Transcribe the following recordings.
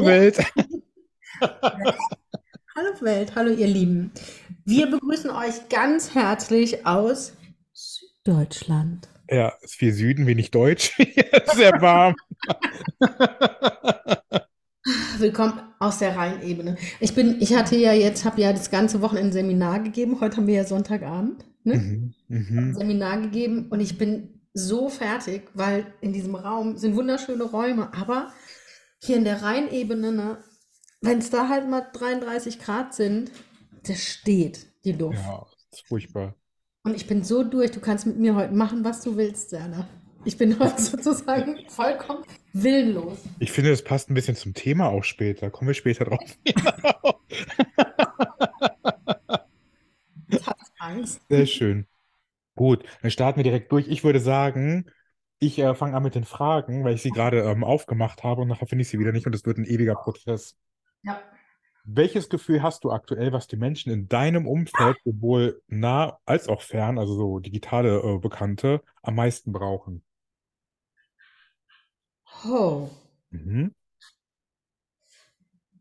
Hallo Welt. Hallo Welt, hallo ihr Lieben. Wir begrüßen euch ganz herzlich aus Süddeutschland. Ja, ist viel Süden, wenig Deutsch. Sehr warm. Willkommen aus der Rheinebene. Ich bin, ich hatte ja jetzt, habe ja das ganze Wochenende ein Seminar gegeben. Heute haben wir ja Sonntagabend, ne? Mhm, mhm. Seminar gegeben und ich bin so fertig, weil in diesem Raum sind wunderschöne Räume, aber hier in der Rheinebene, ne, wenn es da halt mal 33 Grad sind, das steht die Luft. Ja, ist furchtbar. Und ich bin so durch, du kannst mit mir heute machen, was du willst, Serna. Ich bin heute sozusagen vollkommen willenlos. Ich finde, das passt ein bisschen zum Thema auch später. Kommen wir später drauf. Ich habe Angst. Sehr schön. Gut, dann starten wir direkt durch. Ich würde sagen, ich äh, fange an mit den Fragen, weil ich sie gerade ähm, aufgemacht habe und nachher finde ich sie wieder nicht und es wird ein ewiger Prozess. Ja. Welches Gefühl hast du aktuell, was die Menschen in deinem Umfeld, sowohl nah als auch fern, also so digitale äh, Bekannte, am meisten brauchen? Oh. Mhm.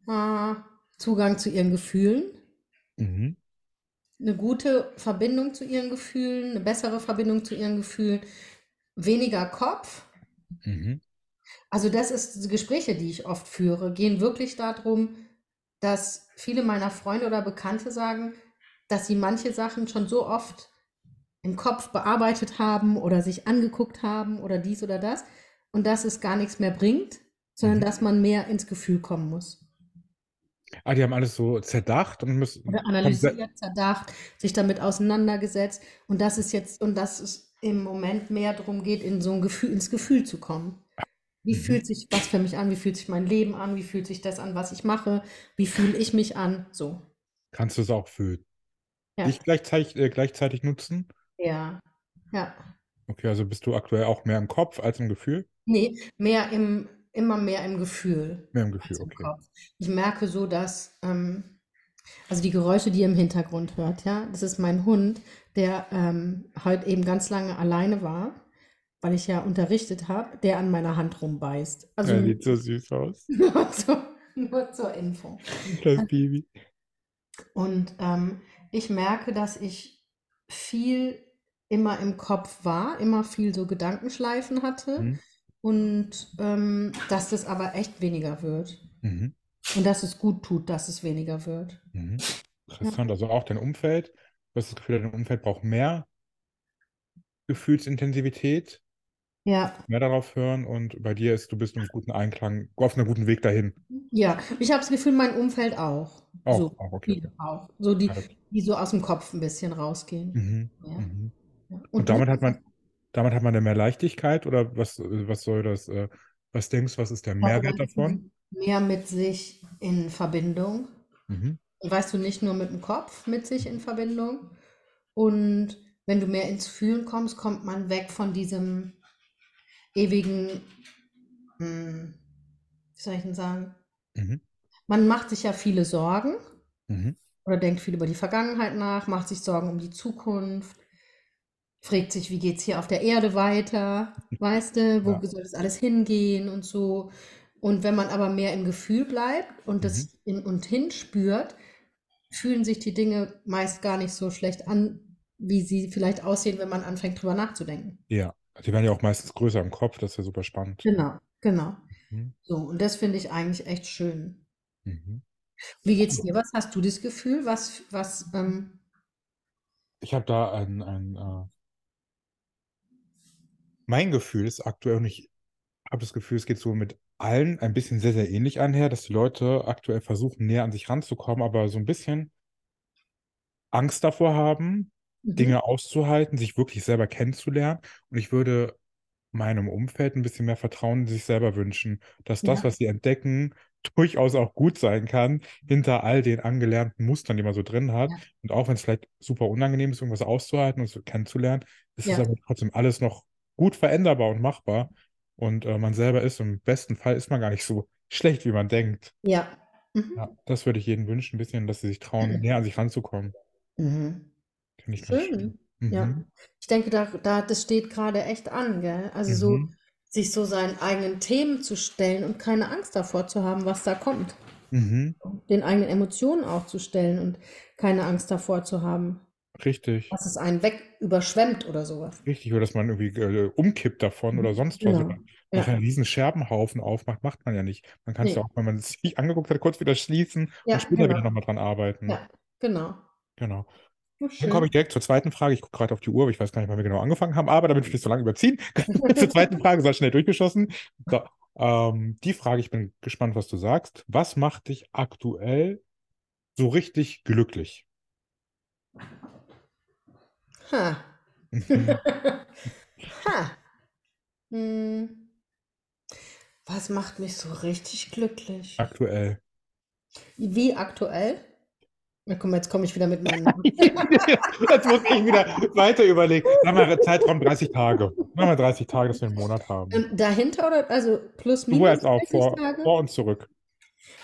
Äh, Zugang zu ihren Gefühlen, Mhm. eine gute Verbindung zu ihren Gefühlen, eine bessere Verbindung zu ihren Gefühlen, weniger Kopf. Mhm. Also das ist die Gespräche, die ich oft führe, gehen wirklich darum, dass viele meiner Freunde oder Bekannte sagen, dass sie manche Sachen schon so oft im Kopf bearbeitet haben oder sich angeguckt haben oder dies oder das und dass es gar nichts mehr bringt, sondern Mhm. dass man mehr ins Gefühl kommen muss. Ah, die haben alles so zerdacht und müssen. Oder analysiert, zerdacht, sich damit auseinandergesetzt und dass es jetzt und dass es im Moment mehr darum geht, in so ein Gefühl, ins Gefühl zu kommen. Wie Mhm. fühlt sich was für mich an? Wie fühlt sich mein Leben an? Wie fühlt sich das an, was ich mache? Wie fühle ich mich an? So. Kannst du es auch für Ja. dich gleichzeitig, äh, gleichzeitig nutzen? Ja. Ja. Okay, also bist du aktuell auch mehr im Kopf als im Gefühl? Nee, mehr im, immer mehr im Gefühl Mehr im Gefühl, im okay. Kopf. Ich merke so, dass, ähm, also die Geräusche, die ihr im Hintergrund hört, ja, das ist mein Hund, der ähm, heute eben ganz lange alleine war, weil ich ja unterrichtet habe, der an meiner Hand rumbeißt. Also Er sieht so süß aus. nur, zur, nur zur Info. Kleines Baby. Und ähm, ich merke, dass ich viel immer im Kopf war, immer viel so Gedankenschleifen hatte Mhm. und ähm, dass das aber echt weniger wird. Mhm. Und dass es gut tut, dass es weniger wird. Mhm. Interessant. Also auch dein Umfeld. Du hast das Gefühl, dein Umfeld braucht mehr Gefühlsintensivität, Ja, mehr darauf hören und bei dir ist, du bist im guten Einklang, auf einem guten Weg dahin. ja. Ich habe das Gefühl, mein Umfeld auch. Auch, So, auch, okay. viele auch. So die, Ja, das- die so aus dem Kopf ein bisschen rausgehen. Mhm. Ja. Mhm. Ja. Und du? damit hat man, damit hat man dann mehr Leichtigkeit oder was, was soll das, äh, was denkst du, was ist der Mehrwert davon? Mehr mit sich in Verbindung. Mhm. Und weißt du, nicht nur mit dem Kopf mit sich in Verbindung. Und wenn du mehr ins Fühlen kommst, kommt man weg von diesem ewigen, hm, wie soll ich denn sagen? Mhm. Man macht sich ja viele Sorgen Mhm. oder denkt viel über die Vergangenheit nach, macht sich Sorgen um die Zukunft, fragt sich, wie geht es hier auf der Erde weiter, weißt du, wo Ja. soll das alles hingehen und so. Und wenn man aber mehr im Gefühl bleibt und das in und hinspürt, fühlen sich die Dinge meist gar nicht so schlecht an, wie sie vielleicht aussehen, wenn man anfängt, drüber nachzudenken. Ja, die werden ja auch meistens größer im Kopf, das ist ja super spannend. Genau, genau. Mhm. So, und das finde ich eigentlich echt schön. Mhm. Wie geht's dir? Was hast du das Gefühl? Was, was, ähm, Ich habe da ein, ein äh, mein Gefühl ist aktuell, und ich habe das Gefühl, es geht so mit allen ein bisschen sehr, sehr ähnlich einher, dass die Leute aktuell versuchen, näher an sich ranzukommen, aber so ein bisschen Angst davor haben, Mhm. Dinge auszuhalten, sich wirklich selber kennenzulernen. Und ich würde meinem Umfeld ein bisschen mehr Vertrauen in sich selber wünschen, dass das, Ja. was sie entdecken, durchaus auch gut sein kann, hinter all den angelernten Mustern, die man so drin hat. Ja. Und auch wenn es vielleicht super unangenehm ist, irgendwas auszuhalten und so kennenzulernen, ist es Ja. aber trotzdem alles noch gut veränderbar und machbar. Und äh, man selber ist, im besten Fall ist man gar nicht so schlecht, wie man denkt. Ja. Mhm. Ja, das würde ich jedem wünschen, ein bisschen, dass sie sich trauen, näher an sich ranzukommen. Mhm. Finde ich. Schön. Ja. Mhm. Ich denke, da, da, das steht gerade echt an, gell? Also so, Mhm. sich so seinen eigenen Themen zu stellen und keine Angst davor zu haben, was da kommt. Mhm. Den eigenen Emotionen auch zu stellen und keine Angst davor zu haben, Richtig. dass es einen weg überschwemmt oder sowas. Richtig, oder dass man irgendwie äh, umkippt davon oder sonst was. Genau. Ja. einen riesen Scherbenhaufen aufmacht, macht man ja nicht. Man kann es Nee. ja auch, wenn man es sich angeguckt hat, kurz wieder schließen Ja, und später wieder genau. nochmal dran arbeiten. Ja, genau. Genau. Dann komme ich direkt zur zweiten Frage. Ich gucke gerade auf die Uhr, aber ich weiß gar nicht, wann wir genau angefangen haben. Aber damit wir nicht so lange überziehen, zur zweiten Frage, sei schnell durchgeschossen. So, ähm, die Frage, ich bin gespannt, was du sagst. Was macht dich aktuell so richtig glücklich? Ha. Ha. Hm. Was macht mich so richtig glücklich? Aktuell. Wie aktuell? Na komm, jetzt komme ich wieder mit meinen. Jetzt muss ich wieder weiter überlegen. Sagen wir Zeitraum 30 Tage. Machen wir 30 Tage, dass wir einen Monat haben. ähm, dahinter oder also plus Du minus jetzt auch 30 vor, Tage? vor und zurück.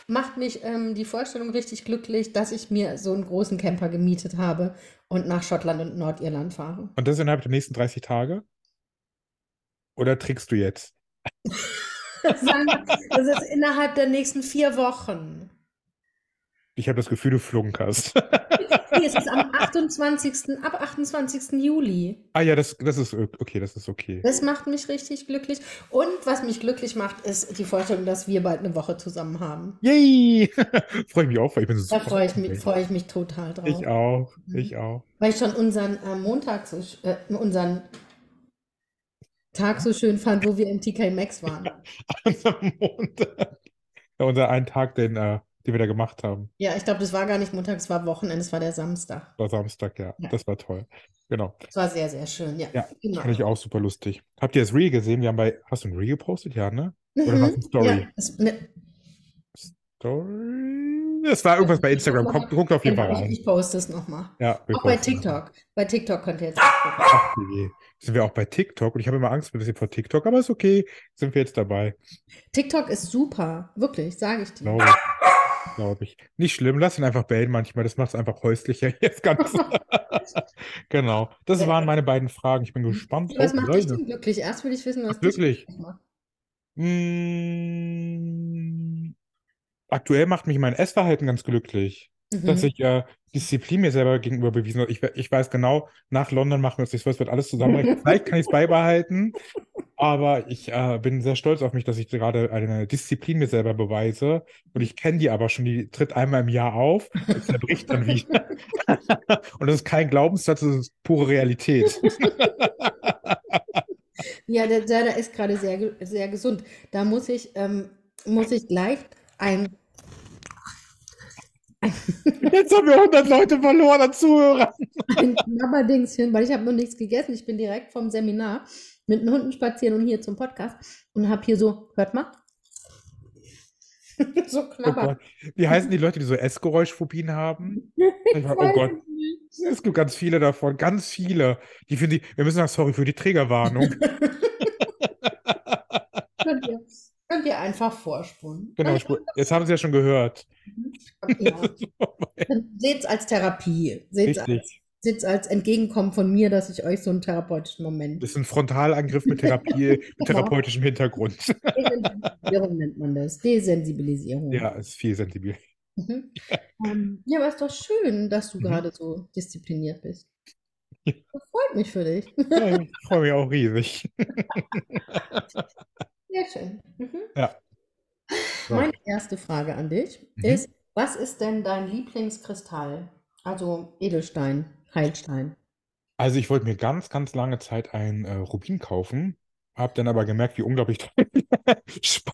Macht mich ähm, die Vorstellung richtig glücklich, dass ich mir so einen großen Camper gemietet habe und nach Schottland und Nordirland fahre. Und das innerhalb der nächsten 30 Tage? Oder trickst du jetzt? Das ist innerhalb der nächsten vier Wochen. Ich habe das Gefühl, du flunkerst. Nee, es ist am 28. ab 28. Juli. Ah ja, das, das ist okay, das ist okay. Das macht mich richtig glücklich. Und was mich glücklich macht, ist die Vorstellung, dass wir bald eine Woche zusammen haben. Yay! Freue ich mich auch, weil ich bin Da super freue ich mich, freue ich mich total drauf. Ich auch, Mhm. ich auch. Weil ich schon unseren äh, Montag so, äh, unseren Tag so schön fand, wo wir im TK Maxx waren. Unser Montag. Ja, unser einen Tag, den, äh, den wir da gemacht haben. Ja, ich glaube, das war gar nicht Montag, es war Wochenende, es war der Samstag. War Samstag, ja. Ja. Das war toll. Genau. Es war sehr, sehr schön, ja. Ja, genau. Fand ich auch super lustig. Habt ihr das Reel gesehen? Wir haben bei. Hast du ein Reel gepostet? Ja, ne? Oder war es eine Story? Ja, es, ne, Story? Es war irgendwas bei Instagram. Guckt, guckt auf jeden Fall genau, ich, rein. ich poste es nochmal. Ja, Auch bei das. TikTok. Bei TikTok könnt ihr jetzt. Ach je. Sind wir auch bei TikTok? Und ich habe immer Angst ein bisschen vor TikTok, aber ist okay. Sind wir jetzt dabei. TikTok ist super, wirklich, sage ich dir. Glaube. Glaube ich. Nicht schlimm, lass ihn einfach bellen manchmal. Das macht es einfach häuslicher jetzt ganz. Genau. Das waren meine beiden Fragen. Ich bin gespannt. Was macht dich denn glücklich? Erst will ich wissen, was Ach, dich wirklich? glücklich macht. Mm, aktuell macht mich mein Essverhalten ganz glücklich. Dass Mhm. ich äh, Disziplin mir selber gegenüber bewiesen habe. Ich, ich weiß genau, nach London machen wir uns nichts vor, es wird alles zusammenbrechen. Vielleicht kann ich es beibehalten, aber ich äh, bin sehr stolz auf mich, dass ich gerade eine Disziplin mir selber beweise. Und ich kenne die aber schon, die tritt einmal im Jahr auf zerbricht dann wieder. Und das ist kein Glaubenssatz, das ist pure Realität. Ja, der, der ist gerade sehr, sehr gesund. Da muss ich, ähm, muss ich gleich ein, Jetzt haben wir 100 Leute verloren an Zuhörern. ein Knabberdingschen, weil ich habe noch nichts gegessen. Ich bin direkt vom Seminar mit den Hunden spazieren und hier zum Podcast und habe hier so, hört mal, so Oh knabber. Gott. Wie heißen die Leute, die so Essgeräuschphobien haben? War, oh Gott. es nicht. Es gibt ganz viele davon, ganz viele. Die finden wir müssen sagen, sorry für die Triggerwarnung. Könnt ihr, könnt ihr einfach vorspulen. Genau, jetzt haben sie ja schon gehört. Ja. Seht es als Therapie. Seht es als, Seht's als Entgegenkommen von mir, dass ich euch so einen therapeutischen Moment. Das ist ein Frontalangriff mit Therapie, mit therapeutischem Hintergrund. Desensibilisierung nennt man das. Desensibilisierung. Ja, ist viel sensibel. Mhm. Ähm, ja, aber ist doch schön, dass du Mhm. gerade so diszipliniert bist. Das freut mich für dich. Ja, ich freue mich auch riesig. Sehr schön. Mhm. Ja. So. Meine erste Frage an dich Mhm. ist, was ist denn dein Lieblingskristall? Also Edelstein, Heilstein. Also ich wollte mir ganz, ganz lange Zeit ein äh, Rubin kaufen, habe dann aber gemerkt, wie unglaublich teuer ist.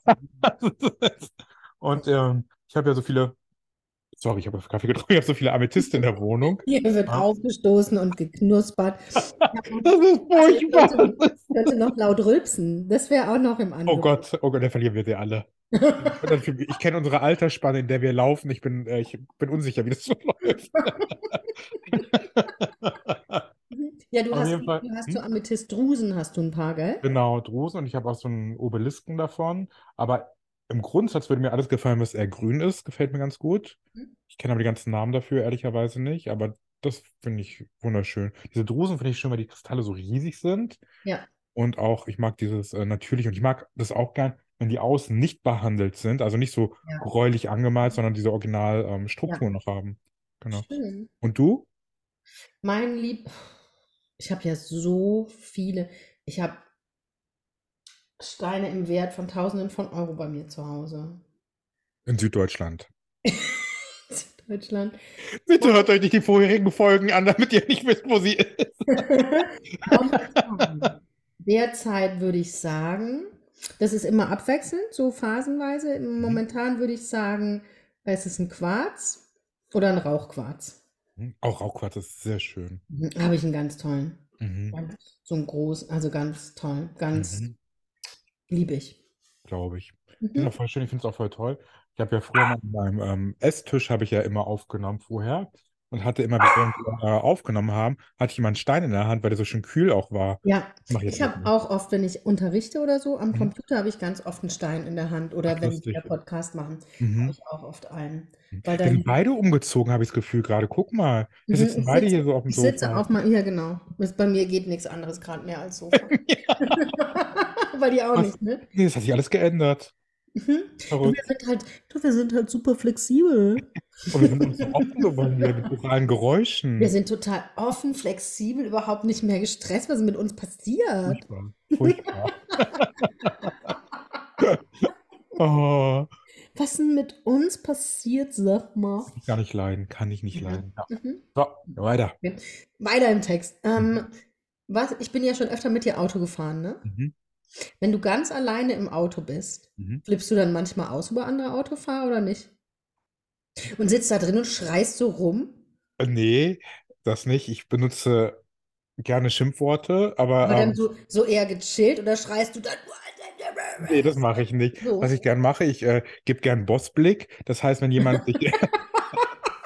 Und ähm, ich habe ja so viele Sorry, ich habe Kaffee getrunken, ich habe so viele Amethyste in der Wohnung. Hier wird Ja. aufgestoßen und geknuspert. Das ist Also ich furchtbar. könnte, könnte noch laut rülpsen. Das wäre auch noch im Oh Angebot. Gott, oh Gott, da verlieren wir sie alle. Ich kenne unsere Altersspanne, in der wir laufen. Ich bin, äh, ich bin unsicher, wie das so läuft. Ja, du Auf hast, Fall. du hast Hm? so Amethyst-Drusen, hast du ein paar, gell? Genau, Drusen und ich habe auch so einen Obelisken davon. Aber im Grundsatz würde mir alles gefallen, was eher grün ist. Gefällt mir ganz gut. Mhm. Ich kenne aber die ganzen Namen dafür ehrlicherweise nicht. Aber das finde ich wunderschön. Diese Drusen finde ich schön, weil die Kristalle so riesig sind. Ja. Und auch, ich mag dieses äh, natürlich und ich mag das auch gern, wenn die außen nicht behandelt sind, also nicht so Ja. gräulich angemalt, sondern diese Original ähm, Struktur noch haben. Genau. Schön. Und du? Mein Lieb, ich habe ja so viele. Ich habe Steine im Wert von Tausenden von Euro bei mir zu Hause. In Süddeutschland. Deutschland. Bitte hört euch nicht die vorherigen Folgen an, damit ihr nicht wisst, wo sie ist. Momentan, Derzeit würde ich sagen, das ist immer abwechselnd, so phasenweise. Momentan würde ich sagen, es ist ein Quarz oder ein Rauchquarz. Hm, Auch Rauchquarz ist sehr schön. Mhm, Habe ich einen ganz tollen. Mhm. Ganz- So ein groß, also ganz toll. Ganz Mhm. lieb ich. Glaube ich. Mhm. auch voll schön, ich finde es auch voll toll. Ich habe ja früher mal an meinem ähm, Esstisch habe ich ja immer aufgenommen vorher und hatte immer, während wir aufgenommen haben, hatte ich immer einen Stein in der Hand, weil der so schön kühl auch war. Ja, ich ich habe auch oft, wenn ich unterrichte oder so, am Mhm. Computer habe ich ganz oft einen Stein in der Hand. Oder Ach, wenn lustig. wir Podcast machen, Mhm. habe ich auch oft einen. Weil Wir sind beide umgezogen, habe ich das Gefühl gerade. Guck mal, wir Mhm, sitzen beide sitze- hier so auf dem ich sitze Sofa. auf meinem, ja genau. Bei mir geht nichts anderes gerade mehr als Sofa. Bei dir auch Was? nicht, ne? Nee, das hat sich alles geändert. Mhm. Verrückt. wir sind halt, du, wir sind halt super flexibel. Und wir sind uns so offen geworden mit oralen Geräuschen. Wir sind total offen, flexibel, überhaupt nicht mehr gestresst. Was mit uns passiert? Furchtbar. Furchtbar. oh, Was ist denn mit uns passiert, sag mal? kann ich gar nicht leiden, kann ich nicht Mhm. leiden. Ja. Mhm. So, weiter. Weiter im Text. Ähm, was, ich bin ja schon öfter mit dir Auto gefahren, ne? Mhm. Wenn du ganz alleine im Auto bist, Mhm. flippst du dann manchmal aus über andere Autofahrer oder nicht? Und sitzt da drin und schreist so rum? Äh, Nee, das nicht. Ich benutze gerne Schimpfworte, aber Aber dann ähm, so, so eher gechillt oder schreist du dann? nee, das mache ich nicht. So. Was ich gern mache, ich äh, gebe gern Bossblick. Das heißt, wenn jemand sich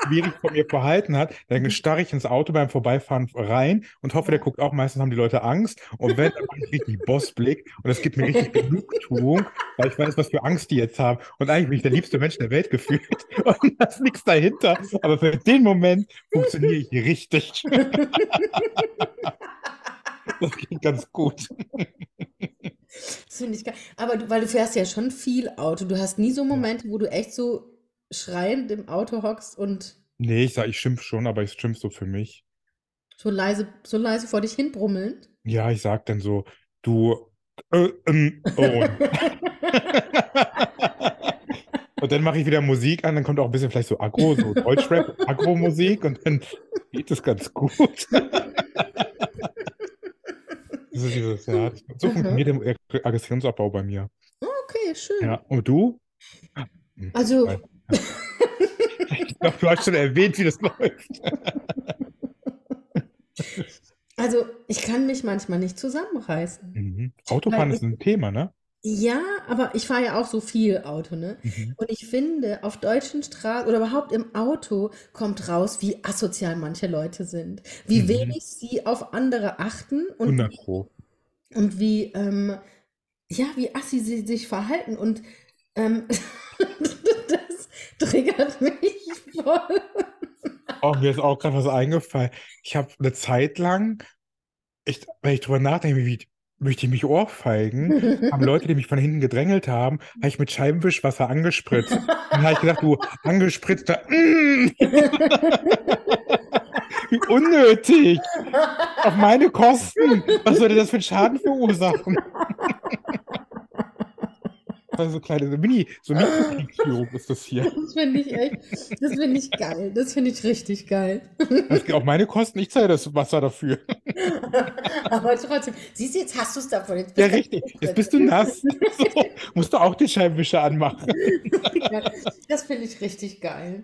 schwierig von mir verhalten hat, dann starre ich ins Auto beim Vorbeifahren rein und hoffe, der guckt auch. Meistens haben die Leute Angst. Und wenn, dann mache ich richtig Bossblick. Und das gibt mir richtig Genugtuung, weil ich weiß, was für Angst die jetzt haben. Und eigentlich bin ich der liebste Mensch der Welt gefühlt. Und da ist nichts dahinter. Aber für den Moment funktioniere ich richtig. Das geht ganz gut. Das finde ich geil. Aber du, weil du fährst ja schon viel Auto. Du hast nie so Momente, wo du echt so schreiend im Auto hockst und Nee, ich sage, ich schimpf schon, aber ich schimpf so für mich. so leise, so leise vor dich hin brummelnd. Ja, ich sag dann so, du, äh, ähm, oh. Und dann mache ich wieder Musik an, dann kommt auch ein bisschen vielleicht so Agro, so Deutschrap, Agro-Musik und dann geht es ganz gut. So dieses, ja, so funktioniert der Aggressionsabbau bei mir. Okay, schön. Ja, und du? Also. Ich glaube, du hast schon erwähnt, wie das läuft. also ich kann mich manchmal nicht zusammenreißen. Mhm. Autofahren ist ein Thema, ne? Ja, aber ich fahre ja auch so viel Auto, ne? Mhm. Und ich finde, auf deutschen Straßen oder überhaupt im Auto kommt raus, wie asozial manche Leute sind, wie Mhm. wenig sie auf andere achten und 100 wie, und wie, ähm, ja, wie assi sie sich verhalten. Und ähm, das triggert mich voll. Oh, mir ist auch gerade was eingefallen. Ich habe eine Zeit lang, ich, wenn ich drüber nachdenke, wie möchte ich mich ohrfeigen, haben Leute, die mich von hinten gedrängelt haben, habe ich mit Scheibenwischwasser angespritzt. Und dann habe ich gedacht, du angespritzter, mm, wie unnötig, auf meine Kosten. Was sollte das für einen Schaden verursachen? Also kleine, so Mini, so Mini-Kriegsführung ist das hier. Das finde ich echt, das finde ich geil. Das finde ich richtig geil. Das geht auf meine Kosten, ich zahle das Wasser dafür. Aber trotzdem, siehst du, jetzt hast du es davon. Jetzt Ja, richtig. Jetzt bist du nass. So, musst du auch den Scheibenwischer anmachen. Das finde ich richtig geil.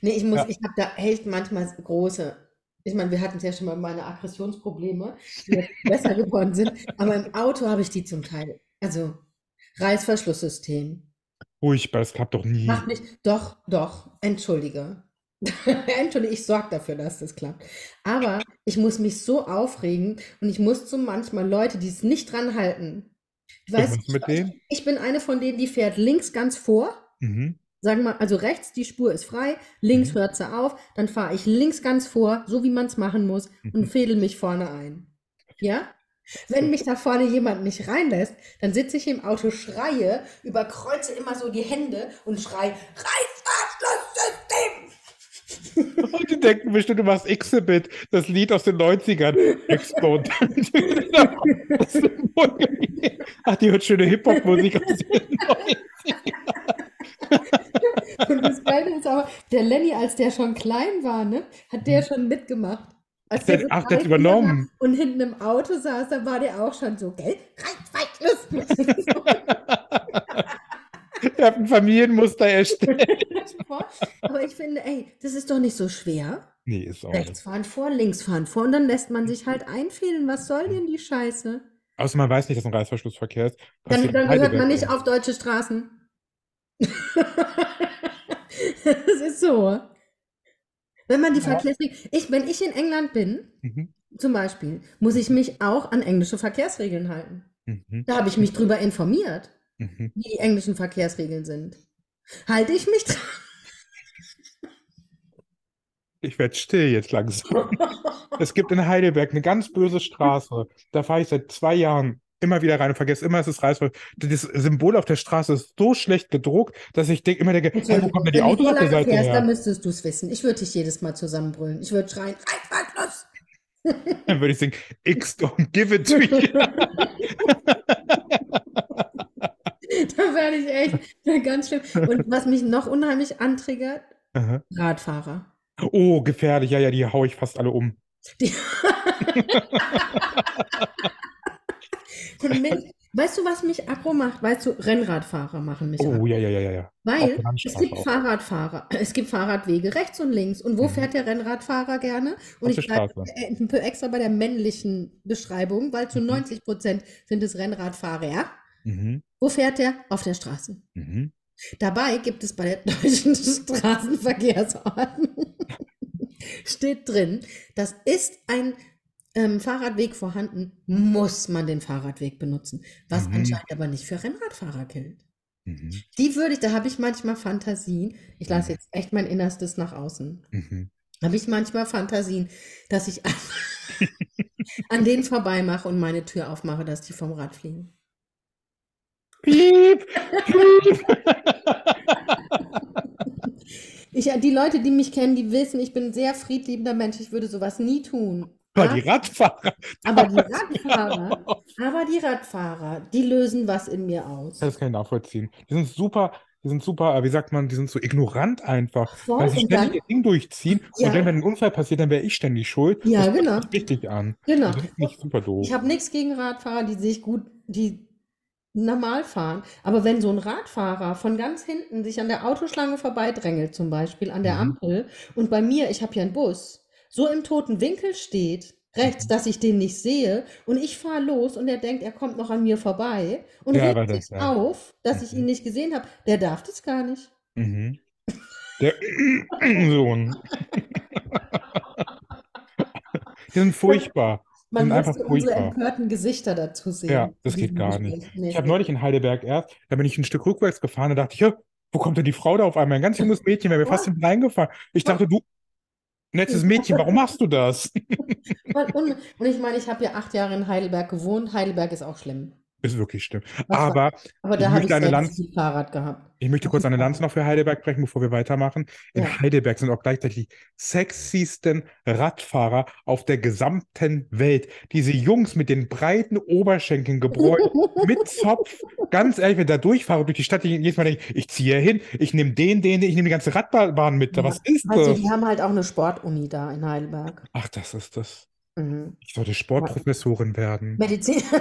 Nee, ich muss, Ja. ich habe da echt manchmal große. Ich meine, wir hatten es ja schon mal meine Aggressionsprobleme, die besser geworden sind. Aber im Auto habe ich die zum Teil. Also Reißverschlusssystem. Furchtbar, das klappt doch nie. Macht mich. Doch, doch. Entschuldige. Entschuldige, ich sorge dafür, dass das klappt. Aber ich muss mich so aufregen und ich muss so manchmal Leute, die es nicht dran halten. Ich Was weiß, mit denen? ich bin eine von denen, die fährt links ganz vor. Mhm. Sagen wir, also rechts, die Spur ist frei, links Mhm. hört sie auf, dann fahre ich links ganz vor, so wie man es machen muss, und Mhm. fädel mich vorne ein. Ja? Wenn mich da vorne jemand nicht reinlässt, dann sitze ich im Auto, schreie, überkreuze immer so die Hände und schrei, Reißverschlusssystem! Und die denken bestimmt, du machst Exhibit, das Lied aus den 90ern. Explode. Ach, die hört schöne Hip-Hop-Musik aus den 90ern. Und das Geile ist aber, der Lenny, als der schon klein war, ne, hat der schon mitgemacht. Als Der- ach, der hat übernommen. Und hinten im Auto saß, da war der auch schon so, gell? Reißverschluss! Er hat ein Familienmuster erstellt. Aber ich finde, ey, das ist doch nicht so schwer. Nee, ist auch Rechts fahren vor, links fahren vor und dann lässt man sich halt einfädeln. Was soll denn die Scheiße? Außer man weiß nicht, dass ein Reißverschlussverkehr ist. Dann, dann gehört man nicht auf deutsche Straßen. Das ist so. Wenn man die Ja. Verkehrsregeln. Ich, wenn ich in England bin, Mhm. zum Beispiel, muss ich mich auch an englische Verkehrsregeln halten. Mhm. Da habe ich mich drüber informiert, Mhm. wie die englischen Verkehrsregeln sind. Halte ich mich dran? Ich werde still jetzt langsam. Es gibt in Heidelberg eine ganz böse Straße. Da fahre ich seit zwei Jahren immer wieder rein und vergesse immer, es ist Reißverschluss. Das Symbol auf der Straße ist so schlecht gedruckt, dass ich denk, immer denke, hey, wo kommen denn die Autos auf der Seite fährst, dann her? müsstest du es wissen. Ich würde dich jedes Mal zusammenbrüllen. Ich würde schreien, Reißverschluss! Dann würde ich singen, X don't give it to you. Da werde ich echt ganz schlimm. Und was mich noch unheimlich antriggert, Aha. Radfahrer. Oh, gefährlich. Ja, ja, die haue ich fast alle um. Die Und mich, weißt du, was mich aggro macht? Weißt du, Rennradfahrer machen mich Oh, aggro. ja, ja, ja, ja, Weil es gibt auch. Fahrradfahrer, es gibt Fahrradwege rechts und links. Und wo Mhm. fährt der Rennradfahrer gerne? Und Auf ich bleibe Straße. extra bei der männlichen Beschreibung, weil zu Mhm. 90 Prozent sind es Rennradfahrer. Mhm. Wo fährt der? Auf der Straße. Mhm. Dabei gibt es bei der deutschen Straßenverkehrsordnung, steht drin, das ist ein ähm, Fahrradweg vorhanden, muss man den Fahrradweg benutzen. Was Mhm. anscheinend aber nicht für Rennradfahrer gilt. Mhm. Die würde ich, da habe ich manchmal Fantasien. Ich lasse jetzt echt mein Innerstes nach außen. Mhm. Habe ich manchmal Fantasien, dass ich einfach an denen vorbeimache und meine Tür aufmache, dass die vom Rad fliegen. Piep, piep. Ich, die Leute, die mich kennen, die wissen, ich bin ein sehr friedliebender Mensch. Ich würde sowas nie tun. Aber die Radfahrer. Aber die Radfahrer, aber die Radfahrer, die lösen was in mir aus. Das kann ich nachvollziehen. Die sind super, die sind super, äh, wie sagt man, die sind so ignorant einfach, Voll, weil sie ständig dann- ihr Ding durchziehen. Ja. Und dann, wenn ein Unfall passiert, dann wäre ich ständig schuld. Ja, das genau. richtig an. Genau. Super doof. Ich habe nichts gegen Radfahrer, die sich gut, die normal fahren. Aber wenn so ein Radfahrer von ganz hinten sich an der Autoschlange vorbeidrängelt, zum Beispiel an der Mhm. Ampel, und bei mir, ich habe ja einen Bus, so im toten Winkel steht, rechts, Mhm. dass ich den nicht sehe, und ich fahre los und er denkt, er kommt noch an mir vorbei und Ja, regt sich ja. auf, dass ich ihn Mhm. nicht gesehen habe, der darf das gar nicht. Mhm. Der Sohn. Die sind furchtbar. Man sind einfach unsere empörten Gesichter dazu sehen. Ja, das geht gar nicht. Nee, Ich habe neulich in Heidelberg erst, da bin ich ein Stück rückwärts gefahren, da dachte ich, ja, wo kommt denn die Frau da auf einmal? Ein ganz junges Mädchen, wäre mir fast hinten reingefahren. Ich dachte, du, nettes Mädchen, warum machst du das? Und, und, ich meine, ich habe ja acht Jahre in Heidelberg gewohnt. Heidelberg ist auch schlimm. Ist wirklich schlimm. Was Aber Aber da habe ich eine Lanze- Fahrrad gehabt. ich möchte kurz eine Lanze noch für Heidelberg brechen, bevor wir weitermachen. In Ja. Heidelberg sind auch gleichzeitig die sexiesten Radfahrer auf der gesamten Welt. Diese Jungs mit den breiten Oberschenkeln gebräunt, mit Zopf. Ganz ehrlich, wenn ich da durchfahre durch die Stadt, ich jedes Mal denke, ich ziehe hier hin, ich nehme den, den, ich nehme die ganze Radbahn mit. Ja. Was ist Also, das? die haben halt auch eine Sportuni da in Heidelberg. Ach, das ist das. Mhm. Ich sollte Sportprofessorin werden. Medizin.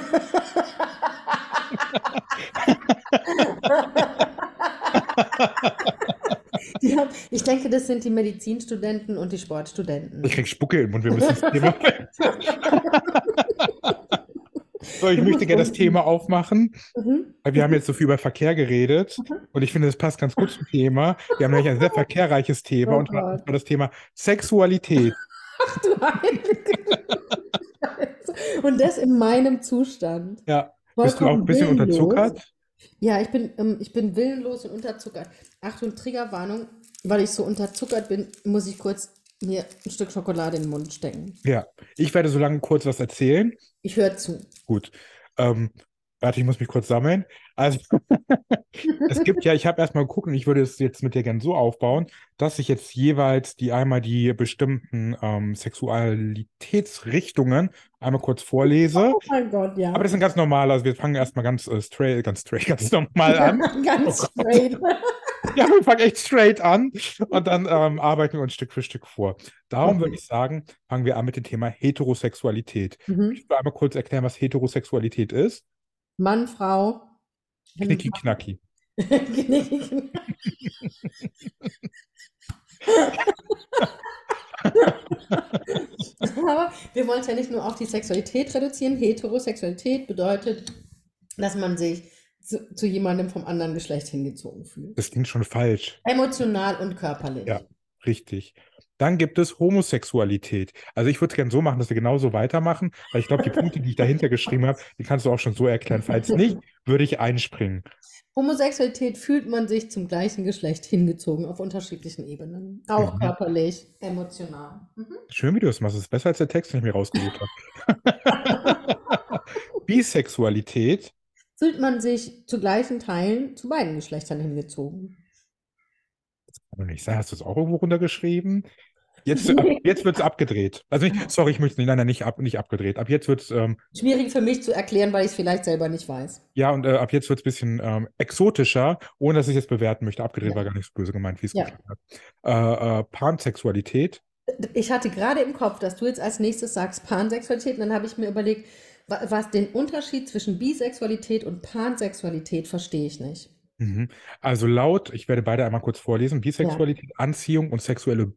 Die haben, ich denke, das sind die Medizinstudenten und die Sportstudenten. Ich krieg Spucke im Mund, wir müssen das Thema. So, ich möchte gerne das Thema aufmachen. Mhm. Wir haben jetzt so viel über Verkehr geredet und ich finde, das passt ganz gut zum Thema. Wir haben nämlich ein sehr verkehrreiches Thema Oh und zwar das Thema Sexualität. Du heilige Scheiße. Und das in meinem Zustand. Ja, bist du auch ein bisschen willenlos. unterzuckert? Ja, ich bin, ähm, ich bin willenlos und unterzuckert. Achtung, Triggerwarnung, weil ich so unterzuckert bin, muss ich kurz mir ein Stück Schokolade in den Mund stecken. Ja, ich werde so lange kurz was erzählen. Ich höre zu. Gut. Ähm, warte, ich muss mich kurz sammeln. Also, es gibt ja, ich habe erstmal geguckt und ich würde es jetzt mit dir gern so aufbauen, dass ich jetzt jeweils die einmal die bestimmten ähm, Sexualitätsrichtungen einmal kurz vorlese. Oh mein Gott, ja. Aber das sind ganz normale, also wir fangen erstmal ganz äh, straight, ganz straight, ganz normal an. Ganz Oh straight. Ja, wir fangen echt straight an und dann ähm, arbeiten wir uns Stück für Stück vor. Darum Okay. würde ich sagen, fangen wir an mit dem Thema Heterosexualität. Mhm. Ich will einmal kurz erklären, was Heterosexualität ist. Mann, Frau. Knicki knacki. Knicki. Aber wir wollen es ja nicht nur auf die Sexualität reduzieren. Heterosexualität bedeutet, dass man sich zu, zu jemandem vom anderen Geschlecht hingezogen fühlt. Das klingt schon falsch. Emotional und körperlich. Ja. Richtig. Dann gibt es Homosexualität. Also ich würde es gerne so machen, dass wir genauso weitermachen, weil ich glaube, die Punkte, die ich dahinter geschrieben habe, die kannst du auch schon so erklären. Falls nicht, würde ich einspringen. Homosexualität fühlt man sich zum gleichen Geschlecht hingezogen auf unterschiedlichen Ebenen. Auch Mhm. körperlich, emotional. Mhm. Schön, wie du das machst. Das ist besser als der Text, den ich mir rausgesucht habe. Bisexualität. Fühlt man sich zu gleichen Teilen zu beiden Geschlechtern hingezogen. Kann doch nicht sein. Hast du es auch irgendwo runtergeschrieben? Jetzt, jetzt wird es abgedreht. Also nicht, sorry, ich möchte nicht, nein, nein, nicht, ab, nicht abgedreht. Ab jetzt wird es, ähm, Schwierig für mich zu erklären, weil ich es vielleicht selber nicht weiß. ja, und äh, ab jetzt wird es ein bisschen ähm, exotischer, ohne dass ich es jetzt bewerten möchte. Abgedreht Ja. war gar nicht so böse gemeint, wie es Ja. hat. Äh, äh, Pansexualität. Ich hatte gerade im Kopf, dass du jetzt als nächstes sagst Pansexualität, und dann habe ich mir überlegt, wa- was den Unterschied zwischen Bisexualität und Pansexualität verstehe ich nicht. Mhm. Also laut, ich werde beide einmal kurz vorlesen. Bisexualität, Anziehung und sexuelle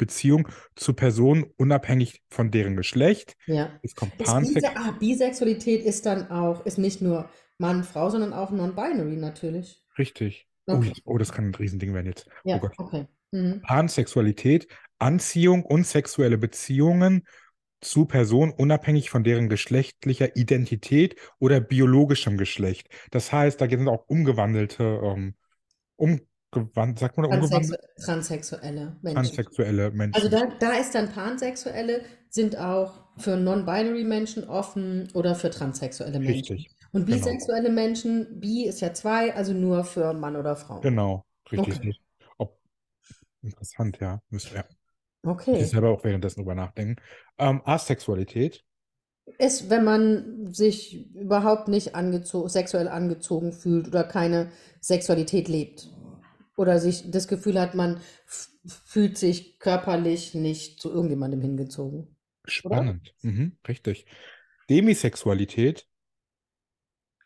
Beziehung zu Personen unabhängig von deren Geschlecht. Ja. Es kommt Ist Bise ah, Bisexualität ist dann auch, ist nicht nur Mann, Frau, sondern auch non-binary natürlich. Richtig. Oh, Okay. jetzt, oh, das kann ein Riesending werden jetzt. Oh Ja, Gott. okay. Mhm. Pansexualität, Anziehung und sexuelle Beziehungen zu Personen unabhängig von deren geschlechtlicher Identität oder biologischem Geschlecht. Das heißt, da sind auch umgewandelte, ähm, umgewandt, sagt man umgewandelt? transsexuelle Menschen. Transsexuelle Menschen. Also da, da ist dann Pansexuelle, sind auch für non-binary Menschen offen oder für transsexuelle Menschen. Richtig, Und genau. bisexuelle Menschen, bi ist ja zwei, also nur für Mann oder Frau. genau, richtig. Okay. Ob, interessant, ja. Müssen wir Okay. ich selber auch währenddessen drüber nachdenken. Ähm, Asexualität, Ist, wenn man sich überhaupt nicht angezo sexuell angezogen fühlt oder keine Sexualität lebt. Oder sich das Gefühl hat, man fühlt sich körperlich nicht zu irgendjemandem hingezogen. spannend. Mhm, richtig. Demisexualität,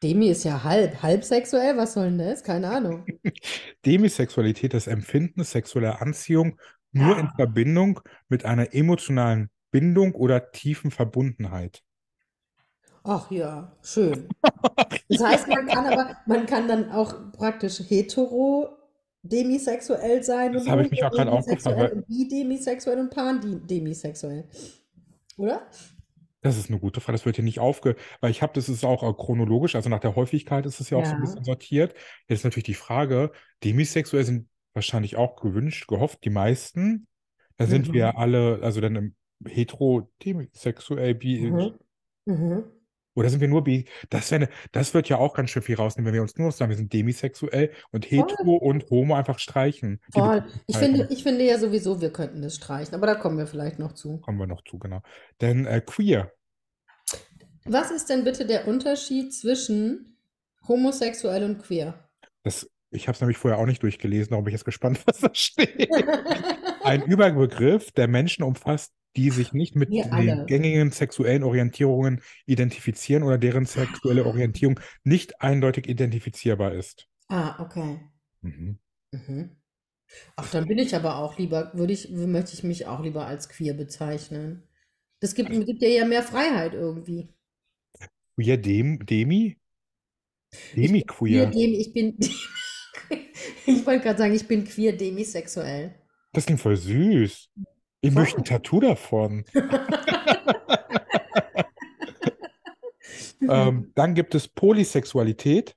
Demi ist ja halb, halb sexuell, was soll denn das? Keine Ahnung. Demisexualität, das Empfinden sexueller Anziehung nur in Verbindung mit einer emotionalen Bindung oder tiefen Verbundenheit. Ach ja, schön. Das heißt, man kann aber, man kann dann auch praktisch hetero demisexuell sein Das und habe ich mich auch gerade aufgefallen, bidemisexuell und pandemisexuell. Oder? Das ist eine gute Frage. Das wird hier nicht aufge... Weil ich habe, das ist auch äh, chronologisch, also nach der Häufigkeit ist es ja auch so ein Ja. bisschen sortiert. Jetzt ist natürlich die Frage, demisexuell sind wahrscheinlich auch gewünscht, gehofft, die meisten. Da sind Mhm. wir alle, also dann im hetero, demisexuell, bi... Mhm. Mhm. Oder sind wir nur bi? Das wäre ne, das wird ja auch ganz schön viel rausnehmen, wenn wir uns nur sagen, wir sind demisexuell und hetero und homo einfach streichen. Voll. Ich finde, ich finde ja sowieso, wir könnten das streichen, aber da kommen wir vielleicht noch zu. Kommen wir noch zu, genau. Denn äh, queer, Was ist denn bitte der Unterschied zwischen homosexuell und queer? das, ich habe es nämlich vorher auch nicht durchgelesen, darum bin ich jetzt gespannt, was da steht. Ein Überbegriff, der Menschen umfasst, die sich nicht mit Wir den alle. gängigen sexuellen Orientierungen identifizieren oder deren sexuelle Orientierung nicht eindeutig identifizierbar ist. Ah, okay. Mhm. Mhm. Ach, dann bin ich aber auch lieber, würde ich, möchte ich mich auch lieber als queer bezeichnen. Das gibt, gibt dir ja mehr Freiheit irgendwie. Queer Dem, Demi? Demi-queer. dem, ich bin, ich wollte gerade sagen, ich bin queer demisexuell. Das klingt voll süß. Ich Voll. möchte ein Tattoo davon. Ähm, dann gibt es Polysexualität.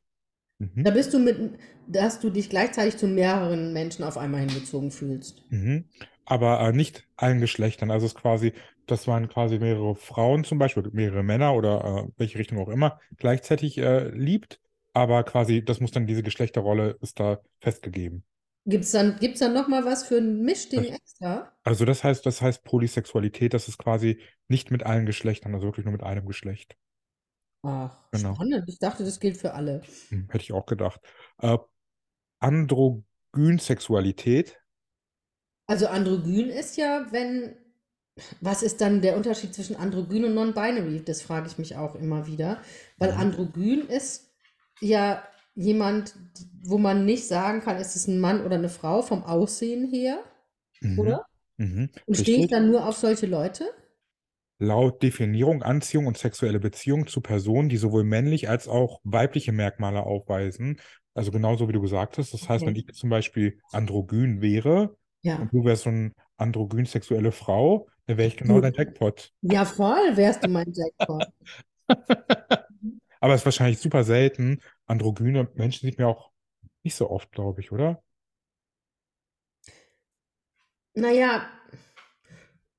Mhm. Da bist du mit, dass du dich gleichzeitig zu mehreren Menschen auf einmal hingezogen fühlst. Mhm. Aber äh, nicht allen Geschlechtern. Also es ist quasi, dass man quasi mehrere Frauen zum Beispiel, mehrere Männer oder äh, welche Richtung auch immer gleichzeitig äh, liebt. Aber quasi, das muss dann diese Geschlechterrolle ist da festgegeben. Gibt es dann, gibt's dann nochmal was für ein Mischding Das- extra? Also das heißt, das heißt Polysexualität, das ist quasi nicht mit allen Geschlechtern, also wirklich nur mit einem Geschlecht. Ach, Genau. spannend. Ich dachte, das gilt für alle. Hm, hätte ich auch gedacht. Äh, Androgynsexualität. Also androgyn ist ja, wenn, was ist dann der Unterschied zwischen androgyn und non-binary? Das frage ich mich auch immer wieder. Weil Mhm. androgyn ist ja jemand, wo man nicht sagen kann, ist es ein Mann oder eine Frau vom Aussehen her, Mhm. oder? Mhm. Und stehe ich dann nur auf solche Leute? Laut Definierung Anziehung und sexuelle Beziehung zu Personen, die sowohl männlich als auch weibliche Merkmale aufweisen. Also genauso wie du gesagt hast. Das heißt, wenn ich zum Beispiel androgyn wäre Ja. und du wärst so eine androgyn sexuelle Frau, dann wäre ich genau dein Jackpot. Ja, voll wärst du mein Jackpot. Aber es ist wahrscheinlich super selten. Androgyne Menschen sieht man auch nicht so oft, glaube ich, oder? Naja,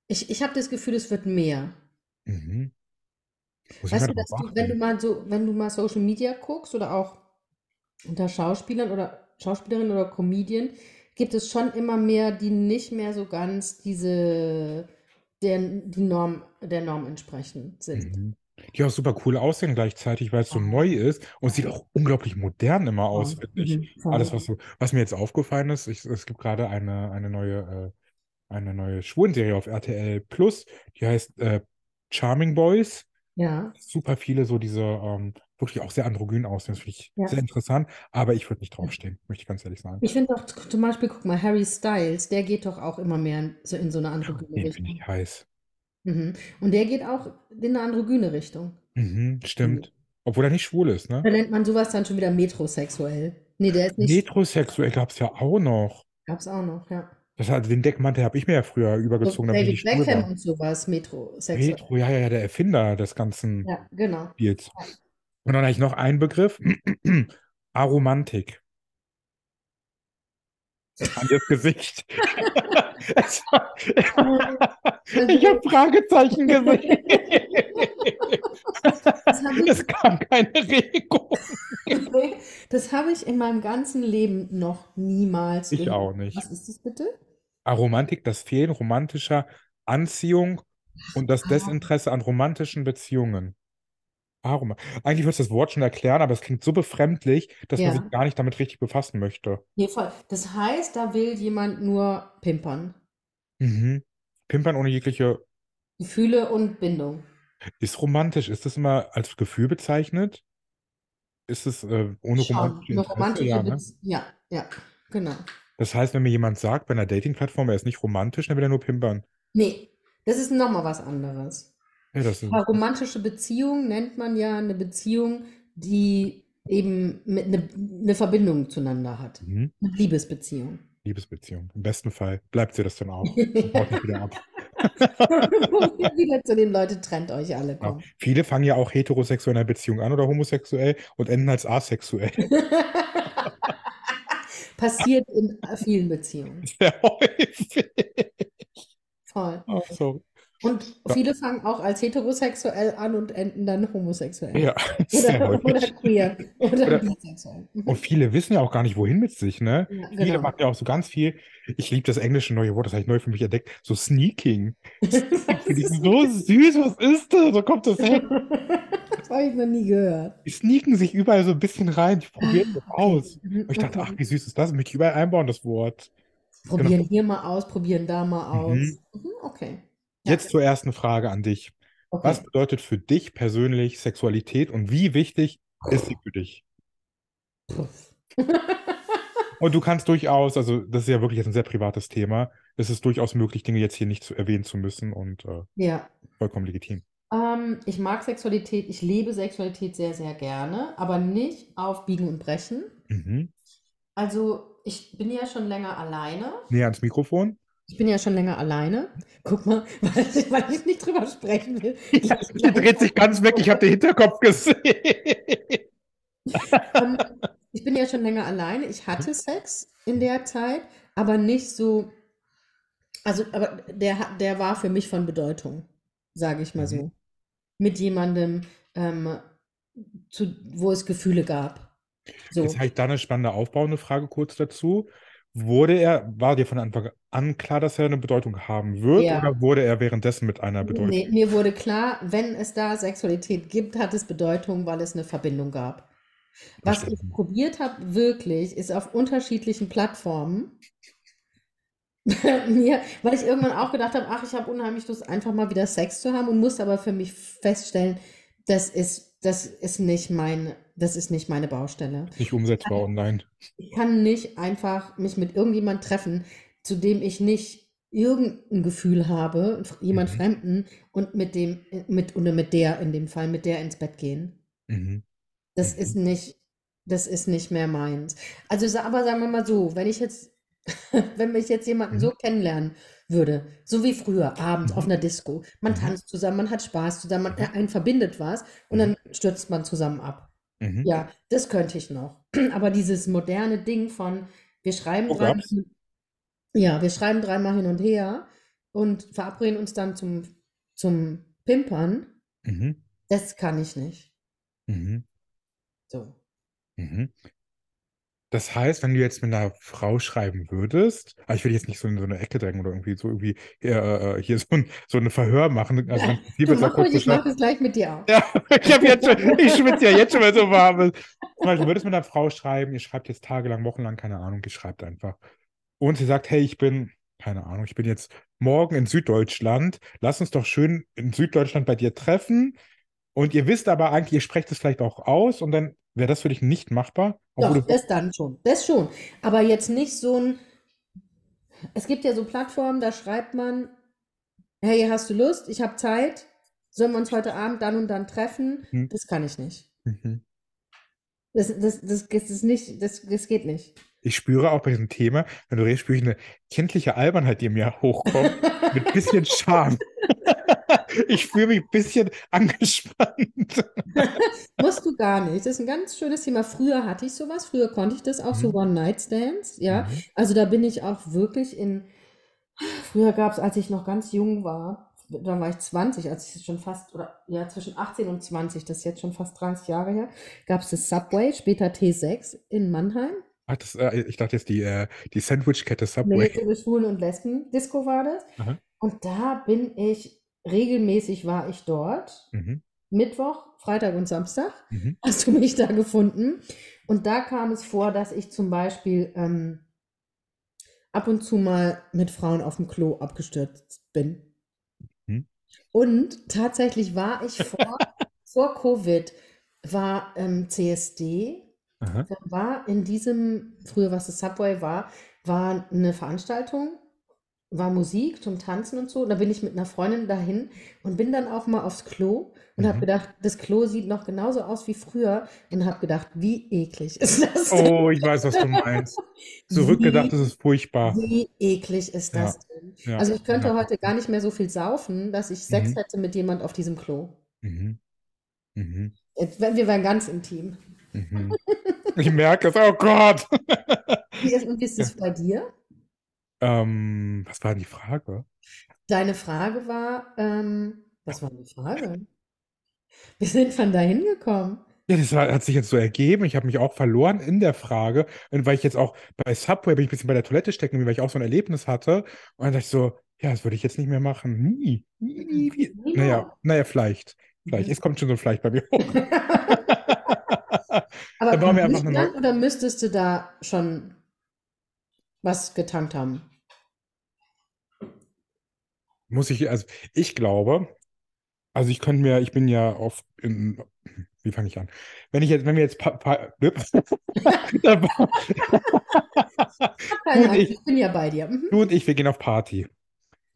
ich, ich habe das Gefühl, es wird mehr. Mhm. Muss ich Weißt du, drauf dass du, wenn du achten. mal so, wenn du mal Social Media guckst oder auch unter Schauspielern oder Schauspielerinnen oder Comedian, gibt es schon immer mehr, die nicht mehr so ganz diese der, die Norm, der Norm entsprechend sind. Mhm. Die auch super cool aussehen gleichzeitig, weil es so neu ist und sieht auch unglaublich modern immer aus, Voll. finde ich. Voll. Alles, was so, was mir jetzt aufgefallen ist, ich, es gibt gerade eine, eine neue, äh, eine neue Schwulenserie auf RTL Plus, die heißt äh, Charming Boys. Ja, Super viele so diese ähm, wirklich auch sehr androgyn aussehen. Das finde ich Ja. sehr interessant, aber ich würde nicht draufstehen, möchte ich ganz ehrlich sagen. ich finde doch zum Beispiel, guck mal, Harry Styles, der geht doch auch immer mehr in so, in so eine androgyne Den finde Richtung. ich heiß. Mhm. Und der geht auch in eine androgyne Richtung. Mhm, stimmt. Obwohl er nicht schwul ist, ne? Da nennt man sowas dann schon wieder metrosexuell. Nee, der ist nicht. Metrosexuell gab es ja auch noch. Gab's auch noch, ja. Das hat, den Deckmantel habe ich mir ja früher So übergezogen, damit ich Beckham war. und sowas, metrosexuell. Retro, ja, ja, ja, der Erfinder des ganzen Ja, genau. Spiels. Und dann habe ich noch einen Begriff. Aromantik. An das Gesicht. Ich habe Fragezeichen gesehen. Es kam keine Regung. Das habe ich in meinem ganzen Leben noch niemals Ich auch nicht. Was ist das bitte? Aromantik, das Fehlen romantischer Anziehung und das Ah. Desinteresse an romantischen Beziehungen. Aroma. Eigentlich würde es das Wort schon erklären, aber es klingt so befremdlich, dass man Ja. sich gar nicht damit richtig befassen möchte. Nee, voll. Das heißt, da will jemand nur pimpern. Mhm. Pimpern ohne jegliche Gefühle und Bindung. ist romantisch. Ist das immer als Gefühl bezeichnet? Ist es äh, ohne Schon. romantische Eine Interesse? romantische Ja, ne? Ja, ja, genau. Das heißt, wenn mir jemand sagt, bei einer Dating-Plattform, er ist nicht romantisch, dann will er nur pimpern. Nee, das ist nochmal was anderes. Ja, das Eine romantische Beziehung nennt man ja eine Beziehung, die eben mit eine, eine Verbindung zueinander hat. mhm. Eine Liebesbeziehung. Liebesbeziehung. Im besten Fall bleibt sie das dann auch. Und haut nicht wieder ab. Wieder zu den Leuten trennt euch alle kommen. Viele fangen ja auch heterosexuell in einer Beziehung an oder homosexuell und enden als asexuell. Passiert in vielen Beziehungen. Sehr häufig. Voll. Oh, sorry. Und Ja. viele fangen auch als heterosexuell an und enden dann homosexuell. Ja, Oder, oder queer. Oder, Oder- bisexuell. Mhm. Und viele wissen ja auch gar nicht, wohin mit sich, ne? Ja, Viele genau. machen ja auch so ganz viel. Ich liebe das englische neue Wort, das habe ich neu für mich entdeckt. So Sneaking. So süß. Was ist das? Wo kommt das her? das habe ich noch nie gehört. Die sneaken sich überall so ein bisschen rein. Ich probiere das Ah, aus. Mhm, Und ich dachte, ach, wie süß ist das? Möchte ich überall einbauen, das Wort. Probieren hier mal aus, probieren da mal aus. Mhm. Mhm, okay. Jetzt zur ersten Frage an dich. Was okay. bedeutet für dich persönlich Sexualität und wie wichtig ist sie für dich? Und du kannst durchaus, also das ist ja wirklich jetzt ein sehr privates Thema, es ist durchaus möglich, Dinge jetzt hier nicht zu erwähnen zu müssen und äh, Ja. vollkommen legitim. Ähm, ich mag Sexualität, ich lebe Sexualität sehr, sehr gerne, aber nicht auf Biegen und Brechen. Mhm. Also, ich bin ja schon länger alleine. Näher ans Mikrofon. Ich bin ja schon länger alleine. Guck mal, weil ich, nicht drüber sprechen will. Ja, die dreht sich ganz weg, ich habe den Hinterkopf gesehen. Ähm, ich bin ja schon länger alleine. Ich hatte Sex in der Zeit, aber nicht so. Also, aber der, der war für mich von Bedeutung, sage ich mal Mhm. so. Mit jemandem, ähm, zu, wo es Gefühle gab. So. Jetzt habe ich da eine spannende aufbauende Frage kurz dazu. Wurde er, war dir von Anfang an klar, dass er eine Bedeutung haben wird, Ja. oder wurde er währenddessen mit einer Bedeutung? Nee, mir wurde klar, wenn es da Sexualität gibt, hat es Bedeutung, weil es eine Verbindung gab. Was ich probiert habe, wirklich, ist auf unterschiedlichen Plattformen mir, weil ich irgendwann auch gedacht habe, ach, ich habe unheimlich Lust, einfach mal wieder Sex zu haben und musste aber für mich feststellen, das ist, das ist nicht mein, das ist nicht meine Baustelle. Nicht umsetzbar online. Ich kann nicht einfach mich mit irgendjemand treffen, zu dem ich nicht irgendein Gefühl habe, jemand Mhm. Fremden, und mit dem, mit, oder mit der in dem Fall, mit der ins Bett gehen. Mhm. Das Mhm. ist nicht, das ist nicht mehr meins. Also, aber sagen wir mal so, wenn ich jetzt, wenn mich jetzt jemanden Mhm. so kennenlernen würde, so wie früher, abends auf Mhm. einer Disco, man Mhm. tanzt zusammen, man hat Spaß zusammen, man, einen verbindet was und dann stürzt man zusammen ab. Mhm. Ja, das könnte ich noch. Aber dieses moderne Ding von, wir schreiben Oh, dreimal, ja, wir schreiben dreimal hin und her und verabreden uns dann zum, zum Pimpern, Mhm. das kann ich nicht. Mhm. So. Das heißt, wenn du jetzt mit einer Frau schreiben würdest, aber ich will jetzt nicht so in so eine Ecke drängen oder irgendwie so irgendwie äh, äh, hier so ein, so eine Verhör machen. Also Du mach ruhig, ich mache es gleich mit dir auch. Ja, ich habe jetzt schon, ich schwitze ja jetzt schon, es so warm. Zum Beispiel, du würdest mit einer Frau schreiben, ihr schreibt jetzt tagelang, wochenlang, keine Ahnung, ihr schreibt einfach. Und sie sagt, hey, ich bin, keine Ahnung, ich bin jetzt morgen in Süddeutschland, lass uns doch schön in Süddeutschland bei dir treffen. Und ihr wisst aber eigentlich, ihr sprecht es vielleicht auch aus und dann wäre das für dich nicht machbar, Doch, das dann schon. Das schon. Aber jetzt nicht so ein. Es gibt ja so Plattformen, da schreibt man, hey, hast du Lust? Ich habe Zeit. Sollen wir uns heute Abend dann und dann treffen? Hm. Das kann ich nicht. Mhm. Das, das, das, das ist nicht, das, das geht nicht. Ich spüre auch bei diesem Thema, wenn du redest, spüre ich eine kindliche Albernheit, die mir hochkommt, mit ein bisschen Charme. Ich fühle mich ein bisschen angespannt. Musst du gar nicht. Das ist ein ganz schönes Thema. Früher hatte ich sowas, früher konnte ich das auch, so Mhm. One-Night-Stands, ja. Mhm. Also da bin ich auch wirklich in, früher gab es, als ich noch ganz jung war, da war ich 20, als ich schon fast, oder ja, zwischen 18 und 20, das ist jetzt schon fast 30 Jahre her, gab es das Subway, später T6 in Mannheim. Ach, das, äh, ich dachte jetzt die, äh, die Sandwichkette Nee, Subway. für Schwulen und Lesben Disco war das. Aha. Und da bin ich, regelmäßig war ich dort. Mhm. Mittwoch, Freitag und Samstag Mhm. hast du mich da gefunden. Und da kam es vor, dass ich zum Beispiel ähm, ab und zu mal mit Frauen auf dem Klo abgestürzt bin. Mhm. Und tatsächlich war ich vor, vor Covid, war ähm, CSD, Aha. war in diesem, früher was das Subway war, war eine Veranstaltung, war Musik zum Tanzen und so. Da bin ich mit einer Freundin dahin und bin dann auch mal aufs Klo und habe Mhm. gedacht, das Klo sieht noch genauso aus wie früher und habe gedacht, wie eklig ist das denn? Oh, ich weiß, was du meinst. Zurückgedacht, das ist furchtbar. Wie eklig ist Ja, das denn? ja, Also ich könnte ja. heute gar nicht mehr so viel saufen, dass ich Sex Mhm. hätte mit jemand auf diesem Klo. Mhm. Mhm. Jetzt, wir wären ganz intim. Mhm. Ich merke es, oh Gott. Wie ist, und wie ist das bei dir? Ähm, was war denn die Frage? Deine Frage war, ähm, was war die Frage? Wir sind von da hingekommen. Ja, das war, hat sich jetzt so ergeben. Ich habe mich auch verloren in der Frage. Und weil ich jetzt auch bei Subway bin ich ein bisschen bei der Toilette stecken, weil ich auch so ein Erlebnis hatte. Und dann dachte ich so, ja, das würde ich jetzt nicht mehr machen. Nie. Nie, nie, nie. Naja, naja, vielleicht. Vielleicht. Mhm. Es kommt schon so ein Vielleicht bei mir hoch. Aber Dann wir einfach dann, oder müsstest du da schon was getankt haben? Muss ich, also ich glaube, also ich könnte mir, ich bin ja auf, in, wie fange ich an? Wenn ich jetzt, wenn wir jetzt pa, pa, Angst, ich- ich bin ja bei dir. Mhm. du und ich, wir gehen auf Party.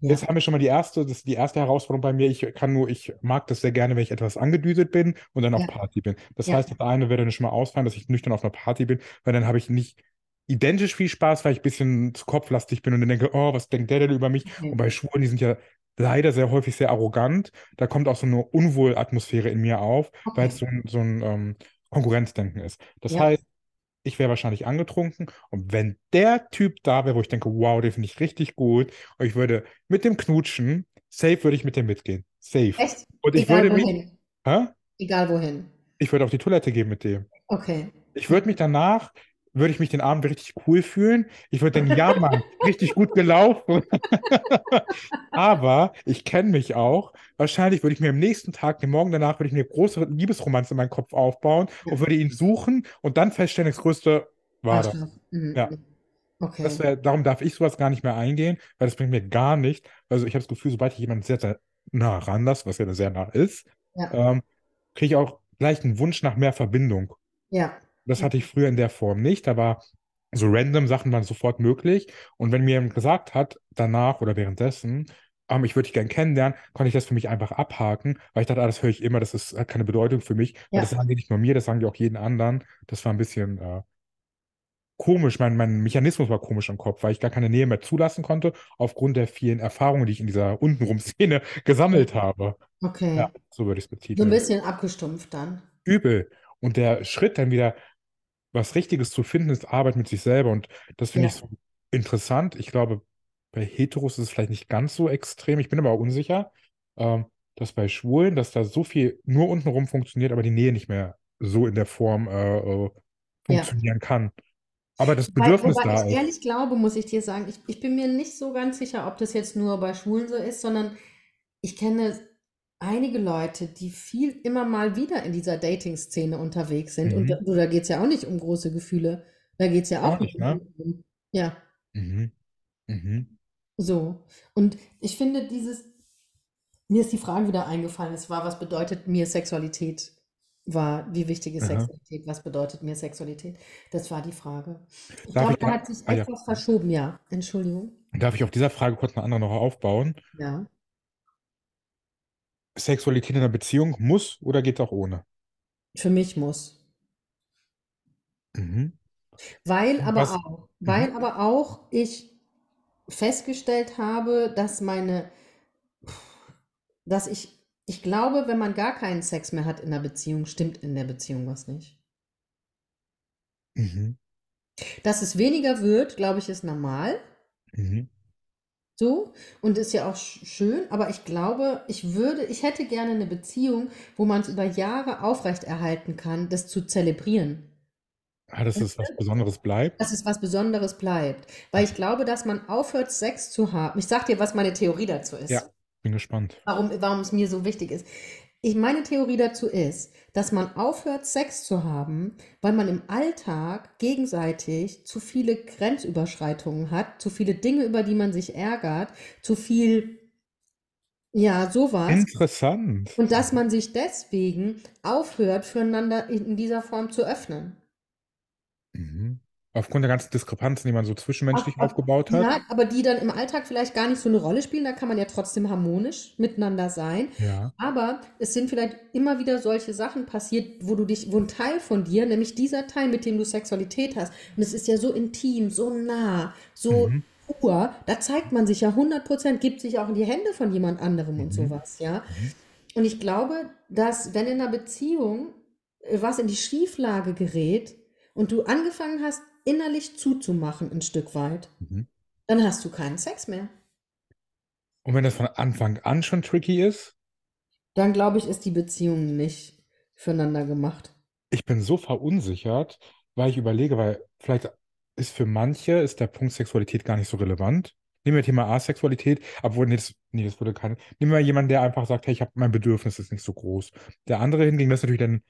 Ja. Jetzt haben wir schon mal die erste, das ist die erste Herausforderung bei mir. Ich kann nur, ich mag das sehr gerne, wenn ich etwas angedüselt bin und dann auf Ja. Party bin. Das Ja. heißt, das eine würde dann schon mal ausfallen, dass ich nüchtern auf einer Party bin, weil dann habe ich nicht identisch viel Spaß, weil ich ein bisschen zu kopflastig bin und dann denke, oh, was denkt der denn über mich? Okay. Und bei Schwulen, die sind ja leider sehr häufig sehr arrogant. Da kommt auch so eine Unwohlatmosphäre in mir auf, weil es so ein, so ein ähm, Konkurrenzdenken ist. Das Ja. heißt, ich wäre wahrscheinlich angetrunken und wenn der Typ da wäre, wo ich denke, wow, den finde ich richtig gut, und ich würde mit dem knutschen, safe würde ich mit dem mitgehen. Safe. Echt? Und ich Egal würde mich, wohin. hä? Egal wohin. Ich würde auf die Toilette gehen mit dem. Okay. Ich würde mich danach, würde ich mich den Abend richtig cool fühlen. Ich würde denken, ja, Mann, richtig gut gelaufen. Aber ich kenne mich auch. Wahrscheinlich würde ich mir am nächsten Tag, den Morgen danach, würde ich mir eine große Liebesromanze in meinem Kopf aufbauen und würde ihn suchen und dann feststellen, das Größte war das. Mhm. Ja. Okay. Das wär, darum darf ich sowas gar nicht mehr eingehen, weil das bringt mir gar nicht. Also ich habe das Gefühl, sobald ich jemanden sehr, sehr nah ranlasse, was ja sehr nah ist, Ja. ähm, kriege ich auch gleich einen Wunsch nach mehr Verbindung. Ja. Das hatte ich früher in der Form nicht, aber so random Sachen waren sofort möglich. Und wenn mir jemand gesagt hat, danach oder währenddessen, ähm, ich würde dich gern kennenlernen, konnte ich das für mich einfach abhaken, weil ich dachte, ah, das höre ich immer, das ist, hat keine Bedeutung für mich. Ja. das sagen die nicht nur mir, das sagen die auch jeden anderen. Das war ein bisschen äh, komisch, mein, mein Mechanismus war komisch im Kopf, weil ich gar keine Nähe mehr zulassen konnte, aufgrund der vielen Erfahrungen, die ich in dieser Untenrum-Szene gesammelt habe. Okay. Ja, so würde ich es So ein betiteln. bisschen abgestumpft dann. Übel. Und der Schritt dann wieder was Richtiges zu finden, ist Arbeit mit sich selber. Und das finde Ja. ich so interessant. Ich glaube, bei Heteros ist es vielleicht nicht ganz so extrem. Ich bin aber auch unsicher, ähm, dass bei Schwulen, dass da so viel nur untenrum funktioniert, aber die Nähe nicht mehr so in der Form äh, äh, funktionieren kann. Aber das Weil, Bedürfnis wobei da ich ist. ehrlich glaube, muss ich dir sagen, ich, ich bin mir nicht so ganz sicher, ob das jetzt nur bei Schwulen so ist, sondern ich kenne einige Leute, die viel immer mal wieder in dieser Dating-Szene unterwegs sind. Und Mhm. da, du, da geht es ja auch nicht um große Gefühle. Da geht es ja Auch auch nicht, ne? um, ja, Mhm. Mhm. so. Und ich finde dieses, mir ist die Frage wieder eingefallen, es war, was bedeutet mir Sexualität? War, wie wichtig ist Aha. Sexualität? Was bedeutet mir Sexualität? Das war die Frage. Ich glaube, da hat sich ah, ja. etwas verschoben, ja. Entschuldigung. Darf ich auf dieser Frage kurz eine andere noch aufbauen? Ja. Sexualität in einer Beziehung muss oder geht auch ohne? Für mich muss. Mhm. Weil aber Was- auch, weil aber auch ich festgestellt habe, dass meine, dass ich, ich glaube, wenn man gar keinen Sex mehr hat in der Beziehung, stimmt in der Beziehung was nicht. Mhm. Dass es weniger wird, glaube ich, ist normal. Mhm. So, und ist ja auch sch- schön, aber ich glaube, ich würde, ich hätte gerne eine Beziehung, wo man es über Jahre aufrechterhalten kann, das zu zelebrieren. Ah, dass es was Besonderes bleibt. dass es was Besonderes bleibt. Weil ich glaube, dass man aufhört, Sex zu haben. Ich sag dir, was meine Theorie dazu ist. Ja. Bin gespannt. Warum, warum es mir so wichtig ist. Ich, meine Theorie dazu ist, dass man aufhört, Sex zu haben, weil man im Alltag gegenseitig zu viele Grenzüberschreitungen hat, zu viele Dinge, über die man sich ärgert, zu viel, ja, sowas. Interessant. Und dass man sich deswegen aufhört, füreinander in dieser Form zu öffnen. Mhm. Aufgrund der ganzen Diskrepanzen, die man so zwischenmenschlich auf- aufgebaut hat. Ja, aber die dann im Alltag vielleicht gar nicht so eine Rolle spielen. Da kann man ja trotzdem harmonisch miteinander sein. Ja. Aber es sind vielleicht immer wieder solche Sachen passiert, wo du dich, wo ein Teil von dir, nämlich dieser Teil, mit dem du Sexualität hast, und es ist ja so intim, so nah, so Mhm. pur, da zeigt man sich ja 100 Prozent, gibt sich auch in die Hände von jemand anderem und Mhm. sowas, ja. Mhm. Und ich glaube, dass wenn in einer Beziehung äh, was in die Schieflage gerät und du angefangen hast, innerlich zuzumachen ein Stück weit, Mhm. dann hast du keinen Sex mehr. Und wenn das von Anfang an schon tricky ist, Dann glaube ich, ist die Beziehung nicht füreinander gemacht. ich bin so verunsichert, weil ich überlege, weil vielleicht ist für manche ist der Punkt Sexualität gar nicht so relevant. Nehmen wir Thema Asexualität, obwohl, nee, das, nee, das würde keine. Nehmen wir jemanden, der einfach sagt, hey, ich habe mein Bedürfnis ist nicht so groß. Der andere hingegen, das ist natürlich dann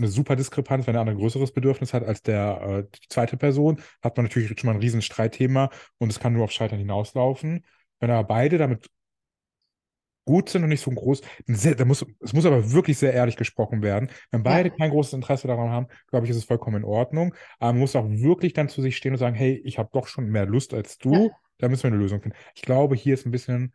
eine super Diskrepanz, wenn der andere ein größeres Bedürfnis hat als der äh, die zweite Person, hat man natürlich schon mal ein riesen Streitthema und es kann nur auf Scheitern hinauslaufen. Wenn aber beide damit gut sind und nicht so groß, sehr, da muss, es muss aber wirklich sehr ehrlich gesprochen werden. Wenn beide Ja. kein großes Interesse daran haben, glaube ich, ist es vollkommen in Ordnung. Aber man muss auch wirklich dann zu sich stehen und sagen, hey, ich habe doch schon mehr Lust als du, Ja. da müssen wir eine Lösung finden. Ich glaube, hier ist ein bisschen,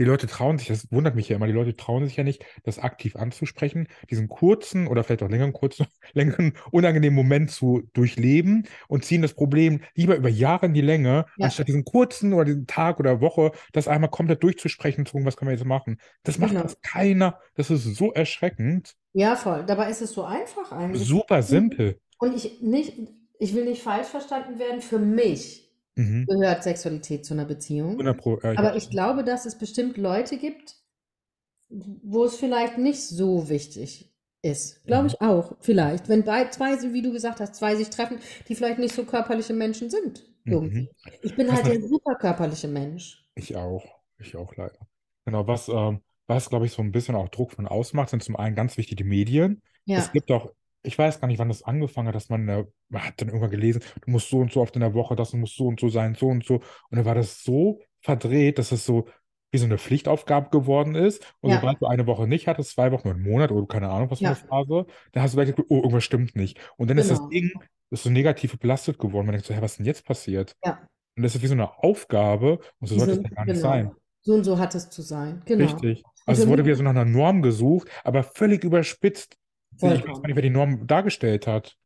die Leute trauen sich, das wundert mich ja immer, die Leute trauen sich ja nicht, das aktiv anzusprechen, diesen kurzen oder vielleicht auch längeren, kurzen, längeren, unangenehmen Moment zu durchleben und ziehen das Problem lieber über Jahre in die Länge, Ja. anstatt diesen kurzen oder diesen Tag oder Woche, das einmal komplett durchzusprechen, zu gucken, was können wir jetzt machen. Das macht Genau. das keiner. Das ist so erschreckend. Ja, voll. Dabei ist es so einfach eigentlich. Super simpel. Und ich nicht, ich will nicht falsch verstanden werden. Für mich Mhm. gehört Sexualität zu einer Beziehung. 100 Pro, äh, Aber ich glaube, dass es bestimmt Leute gibt, wo es vielleicht nicht so wichtig ist. Glaube Mhm. ich auch, vielleicht. Wenn bei, zwei, wie du gesagt hast, zwei sich treffen, die vielleicht nicht so körperliche Menschen sind. Mhm. Ich bin Was halt der super körperliche Mensch. Ich auch. Ich auch leider. Genau, was, ähm, was glaube ich, so ein bisschen auch Druck von außen macht, sind zum einen ganz wichtig die Medien. Ja, Es gibt auch, ich weiß gar nicht, wann das angefangen hat, dass man, äh, man hat dann irgendwann gelesen, du musst so und so oft in der Woche, das muss so und so sein, so und so. Und dann war das so verdreht, dass es so wie so eine Pflichtaufgabe geworden ist. Und Ja. sobald du eine Woche nicht hattest, zwei Wochen, einen Monat oder keine Ahnung, was für Ja. eine Phase, dann hast du gleich oh, irgendwas stimmt nicht. Und dann ist das Genau. Ding, ist so negativ belastet geworden. Man denkt so, hä, was ist denn jetzt passiert? ja. Und das ist wie so eine Aufgabe und so sollte es ja gar nicht genau. sein. So und so hat es zu sein. Genau. Richtig. Also für es wurde wieder so nach einer Norm gesucht, aber völlig überspitzt. Ich weiß Vollkommen. gar nicht, wer die Norm dargestellt hat.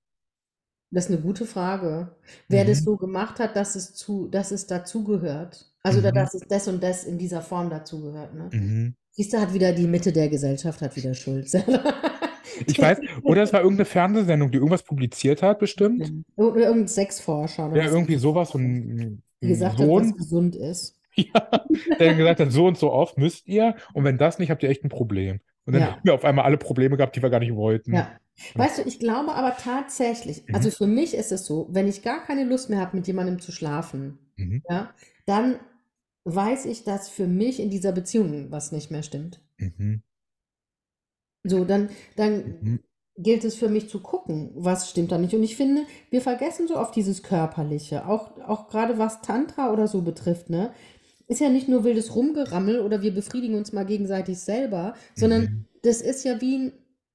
Das ist eine gute Frage. Wer das Mhm. so gemacht hat, dass es zu, dass es dazugehört. Also, Mhm. dass es das und das in dieser Form dazugehört. Ne? Mhm. Siehst du, hat wieder die Mitte der Gesellschaft hat wieder Schuld. Ich weiß, oder es war irgendeine Fernsehsendung, die irgendwas publiziert hat, bestimmt. Oder irgendein Sexforscher oder Ja, irgendwie sowas, so ein, die ein gesagt hat, was Sohn, gesund ist. ja, der gesagt hat, so und so oft müsst ihr, und wenn das nicht, habt ihr echt ein Problem. Und dann Ja. haben wir auf einmal alle Probleme gehabt, die wir gar nicht wollten. Ja. Weißt du, ich glaube aber tatsächlich, Mhm. also für mich ist es so, wenn ich gar keine Lust mehr habe, mit jemandem zu schlafen, Mhm. ja, dann weiß ich, dass für mich in dieser Beziehung was nicht mehr stimmt. Mhm. So, dann, dann Mhm. gilt es für mich zu gucken, was stimmt da nicht. Und ich finde, wir vergessen so oft dieses Körperliche, auch, auch gerade was Tantra oder so betrifft, ne? Ist ja nicht nur wildes Rumgerammel oder wir befriedigen uns mal gegenseitig selber, sondern Mhm. das ist ja wie ein,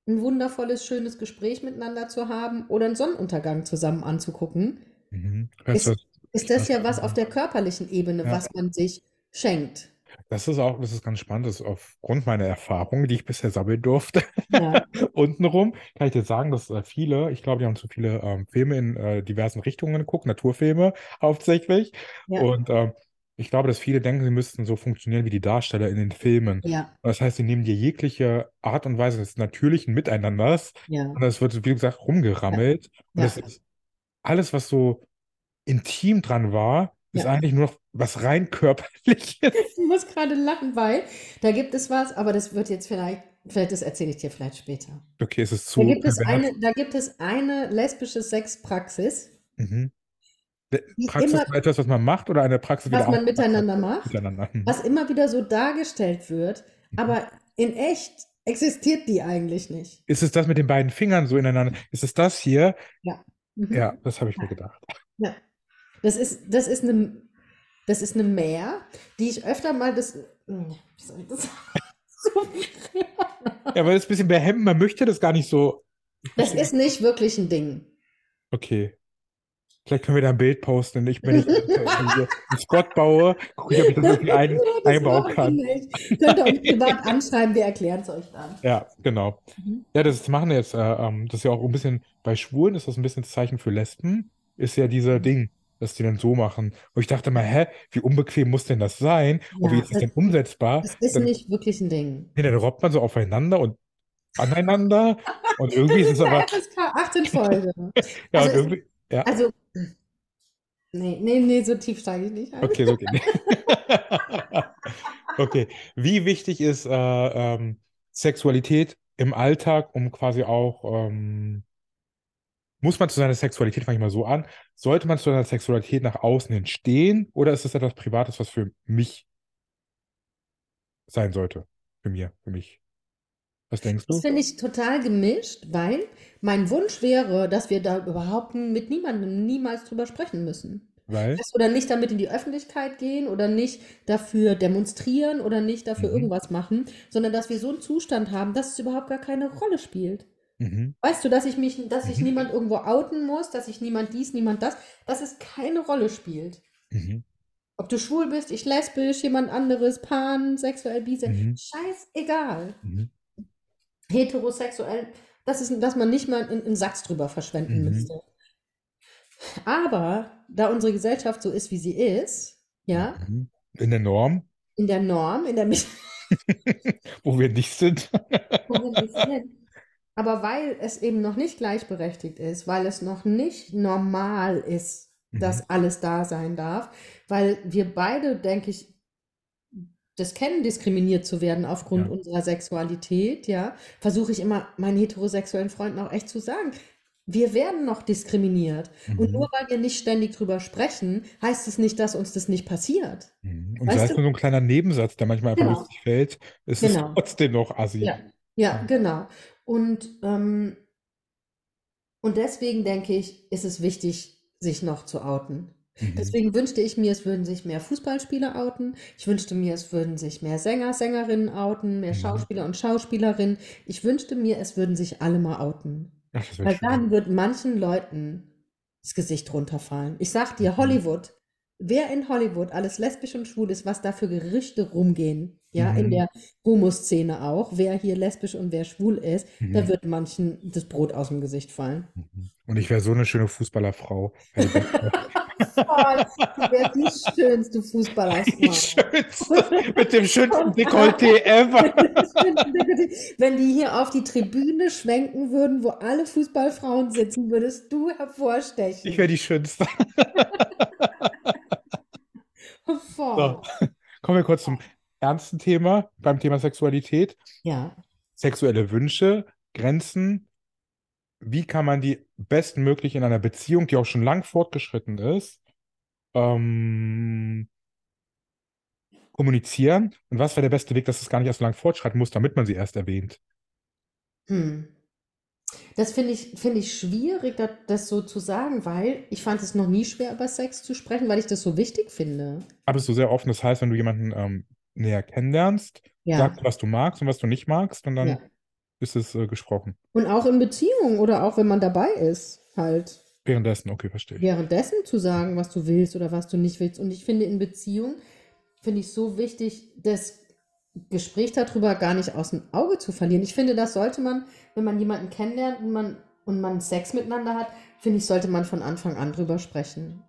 ein wundervolles, schönes Gespräch miteinander zu haben oder einen Sonnenuntergang zusammen anzugucken. Mhm. Ist, ist das ja was auf der körperlichen Ebene, Ja. was man sich schenkt. das ist auch, das ist ganz spannend, das ist aufgrund meiner Erfahrungen, die ich bisher sammeln durfte, Ja, untenrum, kann ich dir sagen, dass äh, viele, ich glaube, die haben zu viele ähm, Filme in äh, diversen Richtungen geguckt, Naturfilme hauptsächlich. ja, Und ähm, ich glaube, dass viele denken, sie müssten so funktionieren wie die Darsteller in den Filmen. ja, Das heißt, sie nehmen dir jegliche Art und Weise des natürlichen Miteinanders ja, und es wird, wie gesagt, rumgerammelt. Und Ja. das ist alles, was so intim dran war, ist eigentlich nur noch was rein körperliches. Ich muss gerade lachen, weil da gibt es was, aber das wird jetzt vielleicht, vielleicht das erzähle ich dir vielleicht später. Okay, es ist Da zu gibt es eine, da gibt es eine lesbische Sexpraxis, Mhm. Praxis immer- war etwas, was man macht oder eine Praxis, die was man miteinander macht, Miteinander. Mhm. was immer wieder so dargestellt wird, Mhm. aber in echt existiert die eigentlich nicht. Ist es das mit den beiden Fingern so ineinander? Ist es das hier? Mhm. Ja, das habe ich mir gedacht. Ja. Das ist, das ist eine, das ist eine Mehr, die ich öfter mal das. Wie soll ich das Ja, weil es ein bisschen behemmt, man möchte das gar nicht so. Das ist nicht wirklich ein Ding. Okay. Vielleicht können wir da ein Bild posten. Ich, wenn ich äh, hier einen Spot baue, gucke ich, ob ich das irgendwie ein, einbauen kann. nicht. Könnt ihr uns privat anschreiben, wir erklären es euch dann. Ja, genau. Mhm. Ja, das machen jetzt, äh, ähm, das ist ja auch ein bisschen, bei Schwulen ist das ein bisschen das Zeichen für Lesben, ist ja dieser Mhm. Ding, dass die dann so machen. Und ich dachte mal, hä, wie unbequem muss denn das sein? Und wie Ja, ist das denn umsetzbar? Das ist Dann, nicht wirklich ein Ding. nee, dann robbt man so aufeinander und aneinander und irgendwie ist es aber, FSK 18 Folge. ja, Also und irgendwie, ja, Also, nee, nee, nee, so tief steige ich nicht ein. okay, so geht Okay, wie wichtig ist äh, ähm, Sexualität im Alltag, um quasi auch, ähm, muss man zu seiner Sexualität, fange ich mal so an, sollte man zu seiner Sexualität nach außen hin stehen oder ist es etwas Privates, was für mich sein sollte? Für mir, für mich. Was denkst Das du? finde ich total gemischt, weil mein Wunsch wäre, dass wir da überhaupt mit niemandem niemals drüber sprechen müssen. Weil? Weißt, Oder nicht damit in die Öffentlichkeit gehen oder nicht dafür demonstrieren oder nicht dafür Mhm. irgendwas machen, sondern dass wir so einen Zustand haben, dass es überhaupt gar keine Rolle spielt. Mhm. Weißt du, dass ich mich, dass Mhm. niemand irgendwo outen muss, dass sich niemand dies, niemand das, dass es keine Rolle spielt. Mhm. Ob du schwul bist, ich lesbisch, jemand anderes, pan, sexuell, bisexuell, Mhm. scheißegal. Mhm. Heterosexuell, das ist, dass man nicht mal einen, einen Satz drüber verschwenden Mhm. müsste. Aber da unsere Gesellschaft so ist, wie sie ist, ja, Mhm. In der Norm, in der Norm, in der Mitte, wo wir nicht sind. wo wir nicht sind, aber weil es eben noch nicht gleichberechtigt ist, weil es noch nicht normal ist, Mhm. dass alles da sein darf, weil wir beide, denke ich, das kennen, diskriminiert zu werden aufgrund Ja. unserer Sexualität, ja, versuche ich immer meinen heterosexuellen Freunden auch echt zu sagen. Wir werden noch diskriminiert. Und Mhm. nur weil wir nicht ständig drüber sprechen, heißt es nicht, dass uns das nicht passiert. Mhm. Und sei es nur so ein kleiner Nebensatz, der manchmal einfach Genau. lustig fällt, ist es Genau. trotzdem noch assi. Ja, ja, Ja. genau. Und, ähm, und deswegen denke ich, ist es wichtig, sich noch zu outen. Mhm. Deswegen wünschte ich mir, es würden sich mehr Fußballspieler outen. Ich wünschte mir, es würden sich mehr Sänger, Sängerinnen outen, mehr Mhm. Schauspieler und Schauspielerinnen. Ich wünschte mir, es würden sich alle mal outen. Ach, Weil schön. dann wird manchen Leuten das Gesicht runterfallen. Ich sag dir, Mhm. Hollywood, wer in Hollywood alles lesbisch und schwul ist, was da für Gerüchte rumgehen, ja, in Mhm. der Homoszene auch, wer hier lesbisch und wer schwul ist, da Mhm. wird manchen das Brot aus dem Gesicht fallen. Und ich wäre so eine schöne Fußballerfrau. Voll, du wärst die schönste die Fußballerfrau. schönste, mit dem schönsten Dekolleté ever. Wenn die hier auf die Tribüne schwenken würden, wo alle Fußballfrauen sitzen, würdest du hervorstechen. Ich wäre die schönste. So, kommen wir kurz zum ernsten Thema, beim Thema Sexualität. Ja. Sexuelle Wünsche, Grenzen. Wie kann man die bestmöglich in einer Beziehung, die auch schon lang fortgeschritten ist, ähm, kommunizieren? Und was wäre der beste Weg, dass es gar nicht erst so lang fortschreiten muss, damit man sie erst erwähnt? Hm. Das finde ich, finde ich schwierig, das, das so zu sagen, weil ich fand es noch nie schwer, über Sex zu sprechen, weil ich das so wichtig finde. Aber es ist so sehr offen. Das heißt, wenn du jemanden ähm, näher kennenlernst, Ja. sagst du, was du magst und was du nicht magst, und dann Ja. ist es äh, gesprochen. Und auch in Beziehungen oder auch wenn man dabei ist, halt Währenddessen, okay, verstehe währenddessen zu sagen, was du willst oder was du nicht willst. Und ich finde in Beziehung, finde ich so wichtig, das Gespräch darüber gar nicht aus dem Auge zu verlieren. Ich finde, das sollte man, wenn man jemanden kennenlernt und man, und man Sex miteinander hat, finde ich, sollte man von Anfang an drüber sprechen.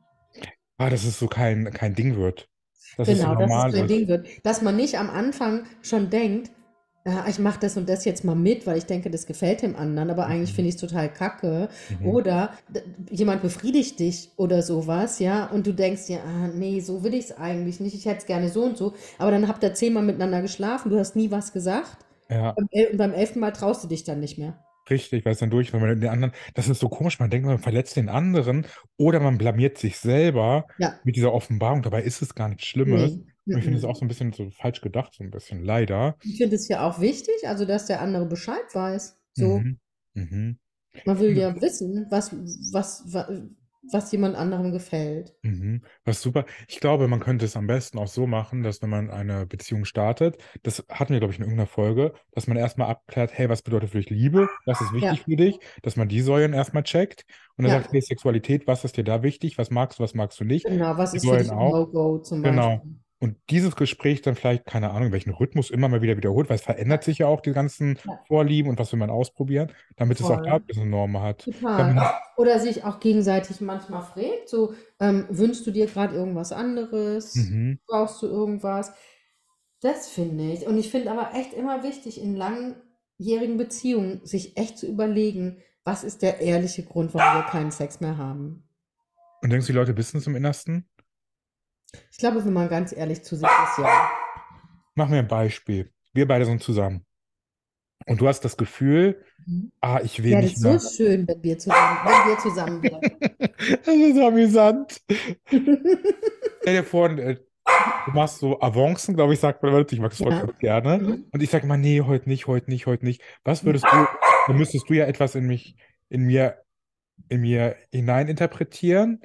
Ah, dass es so kein, kein Ding wird. Dass es so Genau, dass normal es kein ist. Ding wird. Dass man nicht am Anfang schon denkt, ja, ich mache das und das jetzt mal mit, weil ich denke, das gefällt dem anderen, aber eigentlich Mhm. finde ich es total kacke. Mhm. Oder jemand befriedigt dich oder sowas, ja, und du denkst dir, ah, nee, so will ich es eigentlich nicht, ich hätte es gerne so und so, aber dann habt ihr zehnmal miteinander geschlafen, du hast nie was gesagt Ja, und beim elften Mal traust du dich dann nicht mehr. richtig, weil es dann durch, wenn man den anderen, das ist so komisch, man denkt, man verletzt den anderen oder man blamiert sich selber Ja, mit dieser Offenbarung. Dabei ist es gar nichts Schlimmes. nee. Und ich finde es mhm. auch so ein bisschen so falsch gedacht, so ein bisschen, leider. Ich finde es ja auch wichtig, also dass der andere Bescheid weiß. So, Mhm. Mhm. man will ja wissen, was, was, was, was jemand anderem gefällt. Mhm. Was super. Ich glaube, man könnte es am besten auch so machen, dass wenn man eine Beziehung startet, das hatten wir, glaube ich, in irgendeiner Folge, dass man erstmal abklärt, hey, was bedeutet für dich Liebe? Was ist wichtig Ja, für dich? Dass man die Säulen erstmal checkt und dann ja, sagt, hey, Sexualität, was ist dir da wichtig? Was magst du, was magst du nicht? genau. Was Die ist für Säulen dich ein auch. No-Go zum Genau. Und dieses Gespräch dann vielleicht, keine Ahnung, welchen Rhythmus immer mal wieder wiederholt, weil es verändert sich ja auch die ganzen Vorlieben und was will man ausprobieren, damit es auch da voll. ein bisschen Norm hat. Total. man, Oder sich auch gegenseitig manchmal fragt, so, ähm, wünschst du dir gerade irgendwas anderes? mhm. Brauchst du irgendwas? Das finde ich. Und ich finde aber echt immer wichtig, in langjährigen Beziehungen sich echt zu überlegen, was ist der ehrliche Grund, warum wir keinen Sex mehr haben. Und denkst du, die Leute wissen es im Innersten? Ich glaube, wenn man ganz ehrlich zu sich ist, ja. mach mir ein Beispiel. Wir beide sind zusammen. Und du hast das Gefühl, Mhm. ah, ich will Ja, das nicht ist so mehr. schön, wenn wir zusammen, wenn wir zusammen wären. Das ist amüsant. Stell dir vor, äh, du machst so Avancen, glaube ich, sagt man immer, ich mag das Wort Ja. gerne. Mhm. Und ich sage immer, nee, heute nicht, heute nicht, heute nicht. Was würdest du, dann müsstest du ja etwas in mich, in mir, in mir hineininterpretieren.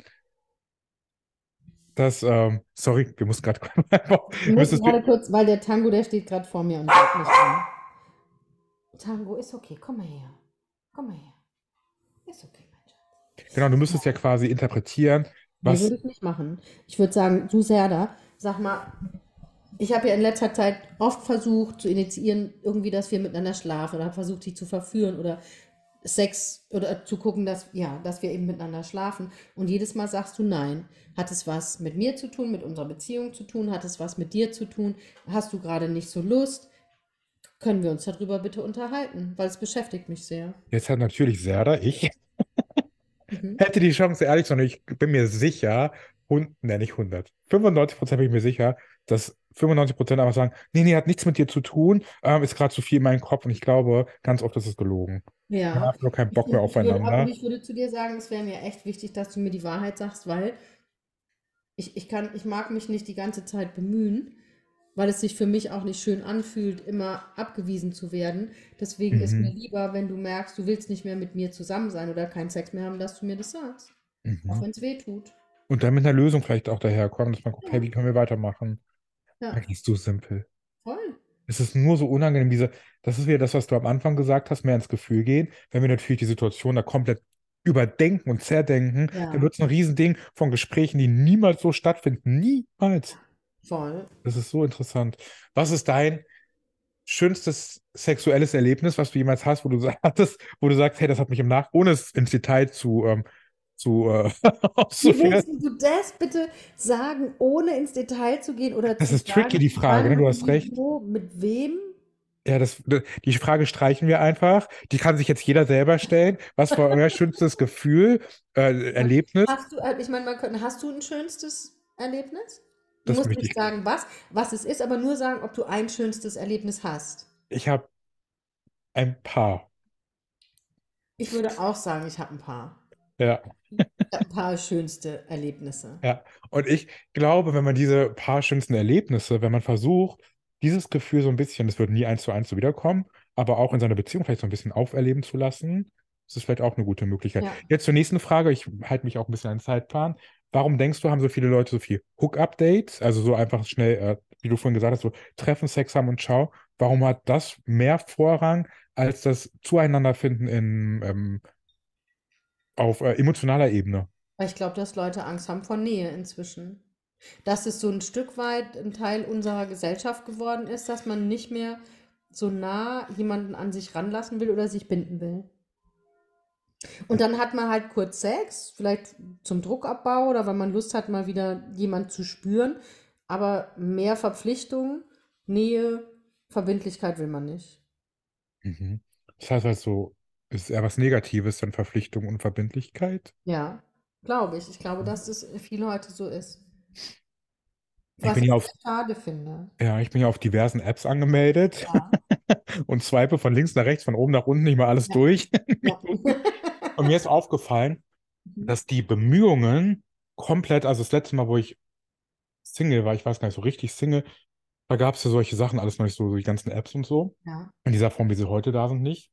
Das, ähm, sorry, wir mussten gerade kurz, weil der Tango, der steht gerade vor mir und schaut mich an. Tango, ist okay, komm mal her. Komm mal her. Ist okay, mein Schatz. genau, du müsstest ja quasi interpretieren, Nee, was, würde ich nicht machen. Ich würde sagen, du Serda, sag mal, ich habe ja in letzter Zeit oft versucht zu initiieren, irgendwie, dass wir miteinander schlafen oder habe versucht, dich zu verführen oder Sex oder zu gucken, dass, ja, dass wir eben miteinander schlafen. Und jedes Mal sagst du nein. Hat es was mit mir zu tun, mit unserer Beziehung zu tun? Hat es was mit dir zu tun? Hast du gerade nicht so Lust? Können wir uns darüber bitte unterhalten? Weil es beschäftigt mich sehr. jetzt hat natürlich Serda, ich, Mhm. hätte die Chance, ehrlich sein, ich bin mir sicher, und, ne, nicht 100, 95 Prozent bin ich mir sicher, dass 95 Prozent einfach sagen, nee, nee, hat nichts mit dir zu tun, ähm, ist gerade zu viel in meinem Kopf und ich glaube, ganz oft ist es gelogen. Ja. hat nur keinen Bock Ich mehr würde, ich würde, aufeinander. ich würde zu dir sagen, es wäre mir echt wichtig, dass du mir die Wahrheit sagst, weil ich, ich kann, ich mag mich nicht die ganze Zeit bemühen, weil es sich für mich auch nicht schön anfühlt, immer abgewiesen zu werden. Deswegen ist mir Mhm. lieber, wenn du merkst, du willst nicht mehr mit mir zusammen sein oder keinen Sex mehr haben, dass du mir das sagst. Auch Mhm. wenn es weh tut. Und dann mit einer Lösung vielleicht auch daherkommen, dass man guckt, hey, wie können wir weitermachen? ja, Eigentlich so simpel. voll. Es ist nur so unangenehm, diese, das ist wieder das, was du am Anfang gesagt hast, mehr ins Gefühl gehen. Wenn wir natürlich die Situation da komplett überdenken und zerdenken, dann Ja, wird es ein Riesending von Gesprächen, die niemals so stattfinden. Niemals. voll. Das ist so interessant. Was ist dein schönstes sexuelles Erlebnis, was du jemals hast, wo du hattest, wo du sagst, hey, das hat mich im Nach, ohne es ins Detail zu, ähm, zu äh, Wie willst du das bitte sagen, ohne ins Detail zu gehen oder Das zu ist tricky, sagen, die Frage, ne? Du hast recht. wo, mit wem? Ja, das, die Frage streichen wir einfach. Die kann sich jetzt jeder selber stellen. Was war euer schönstes Gefühl, äh, Erlebnis? Hast du, äh, ich meine, man könnte, hast du ein schönstes Erlebnis? Du Das musst nicht ich. sagen, was, was es ist, aber nur sagen, ob du ein schönstes Erlebnis hast. Ich habe ein paar. Ich würde auch sagen, ich habe ein paar. Ja, ein paar schönste Erlebnisse. ja. Und ich glaube, wenn man diese paar schönsten Erlebnisse, wenn man versucht, dieses Gefühl so ein bisschen, das wird nie eins zu eins so wiederkommen, aber auch in seiner Beziehung vielleicht so ein bisschen auferleben zu lassen, das ist vielleicht auch eine gute Möglichkeit. Ja. Jetzt zur nächsten Frage. Ich halte mich auch ein bisschen an den Zeitplan. Warum denkst du, haben so viele Leute so viel Hook-Up-Dates? Also so einfach schnell, äh, wie du vorhin gesagt hast, so treffen, Sex haben und ciao. Warum hat das mehr Vorrang als das Zueinanderfinden in, ähm, auf äh, emotionaler Ebene? Ich glaube, dass Leute Angst haben vor Nähe inzwischen. Dass es so ein Stück weit ein Teil unserer Gesellschaft geworden ist, dass man nicht mehr so nah jemanden an sich ranlassen will oder sich binden will. Und dann hat man halt kurz Sex, vielleicht zum Druckabbau oder weil man Lust hat, mal wieder jemand zu spüren. Aber mehr Verpflichtung, Nähe, Verbindlichkeit will man nicht. Mhm. Das heißt also, ist eher was Negatives, dann Verpflichtung und Verbindlichkeit? Ja, glaube ich. Ich glaube, dass das viele heute so ist. Ich Was bin ich auf, schade finde. ja, ich bin ja auf diversen Apps angemeldet Ja, und swipe von links nach rechts, von oben nach unten, nicht mal alles ja, durch. ja. Und mir ist aufgefallen, Mhm. dass die Bemühungen komplett, also das letzte Mal, wo ich Single war, ich weiß gar nicht, so richtig Single, da gab es ja solche Sachen, alles noch nicht so, so die ganzen Apps und so, in dieser Form, wie sie heute da sind, nicht.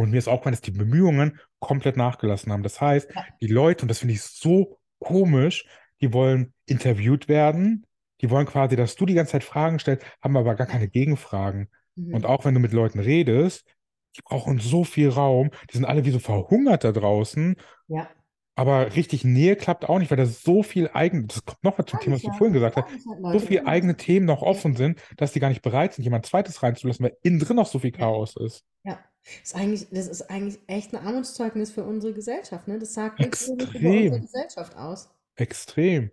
Und mir ist aufgefallen, dass die Bemühungen komplett nachgelassen haben. Das heißt, ja, die Leute, und das finde ich so komisch, die wollen interviewt werden, die wollen quasi, dass du die ganze Zeit Fragen stellst, haben aber gar keine Gegenfragen. Und Mhm. auch wenn du mit Leuten redest, die brauchen so viel Raum, die sind alle wie so verhungert da draußen. Ja, Aber richtig Nähe klappt auch nicht, weil da so viel eigen, das kommt nochmal zum Thema, was du ja. vorhin gesagt hast, so Leute viel wollen eigene. Themen noch offen sind, dass die gar nicht bereit sind, jemand zweites reinzulassen, weil innen drin noch so viel Chaos ist. ja. Ist eigentlich, das ist eigentlich echt ein Armutszeugnis für unsere Gesellschaft, ne? Das sagt nichts Schönes über unsere Extrem, Gesellschaft aus. extrem.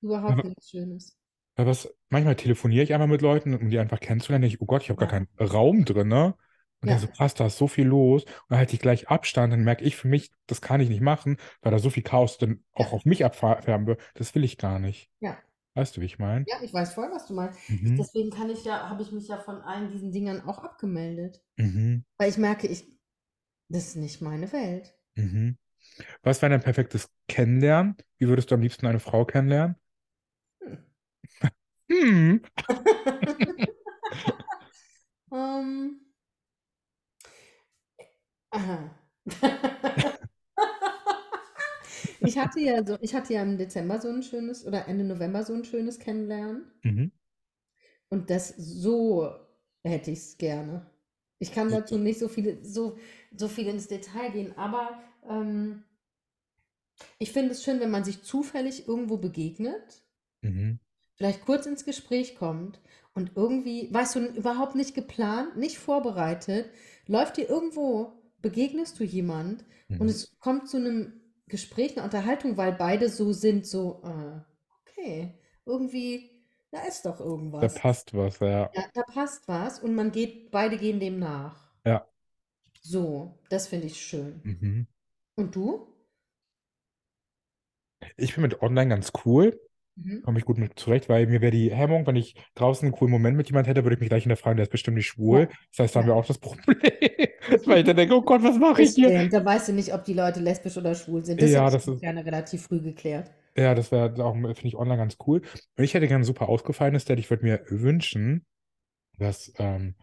Überhaupt Aber, nichts Schönes. weil was, manchmal telefoniere ich einmal mit Leuten, um die einfach kennenzulernen, denke ich, oh Gott, ich habe gar Ja, keinen Raum drin, ne? Und dann ja, so, krass, da ist so viel los. Und dann halte ich gleich Abstand, dann merke ich für mich, das kann ich nicht machen, weil da so viel Chaos dann auch ja, auf mich abfärben wird. Das will ich gar nicht. ja. Weißt du, wie ich meine? Ja, ich weiß voll, was du meinst. Mhm. Deswegen kann ich ja, habe ich mich ja von allen diesen Dingern auch abgemeldet. Mhm. Weil ich merke, ich, das ist nicht meine Welt. Mhm. Was wäre dein perfektes Kennenlernen? Wie würdest du am liebsten eine Frau kennenlernen? Hm. Ähm. Aha. Ich hatte ja so, ich hatte ja im Dezember so ein schönes oder Ende November so ein schönes Kennenlernen. Mhm. Und das so hätte ich es gerne. Ich kann dazu nicht so viele, so, so viel ins Detail gehen, aber ähm, ich finde es schön, wenn man sich zufällig irgendwo begegnet, Mhm. vielleicht kurz ins Gespräch kommt und irgendwie, weißt du, überhaupt nicht geplant, nicht vorbereitet, läuft dir irgendwo, begegnest du jemand und Mhm. es kommt zu einem Gespräch, einer Unterhaltung, weil beide so sind, so, äh, okay, irgendwie, da ist doch Da irgendwas. passt was, ja. Ja, da passt was und man geht, beide gehen dem nach. Ja. So, das finde ich schön. Mhm. Und du? Ich bin mit online ganz cool, Mhm. komme ich gut mit zurecht, weil mir wäre die Hemmung, wenn ich draußen einen coolen Moment mit jemand hätte, würde ich mich gleich hinterfragen, der ist bestimmt nicht schwul. Ja. Das heißt, da haben wir auch das Problem, weil ich dann denke, oh Gott, was mache ich hier? Stimmt, da weißt du nicht, ob die Leute lesbisch oder schwul sind. Das Ja, das ist, gerne relativ früh geklärt. ja, das wäre auch, finde ich, online ganz cool. Und ich hätte gerne ein super ausgefallenes Date. Ich würde mir wünschen, dass ähm,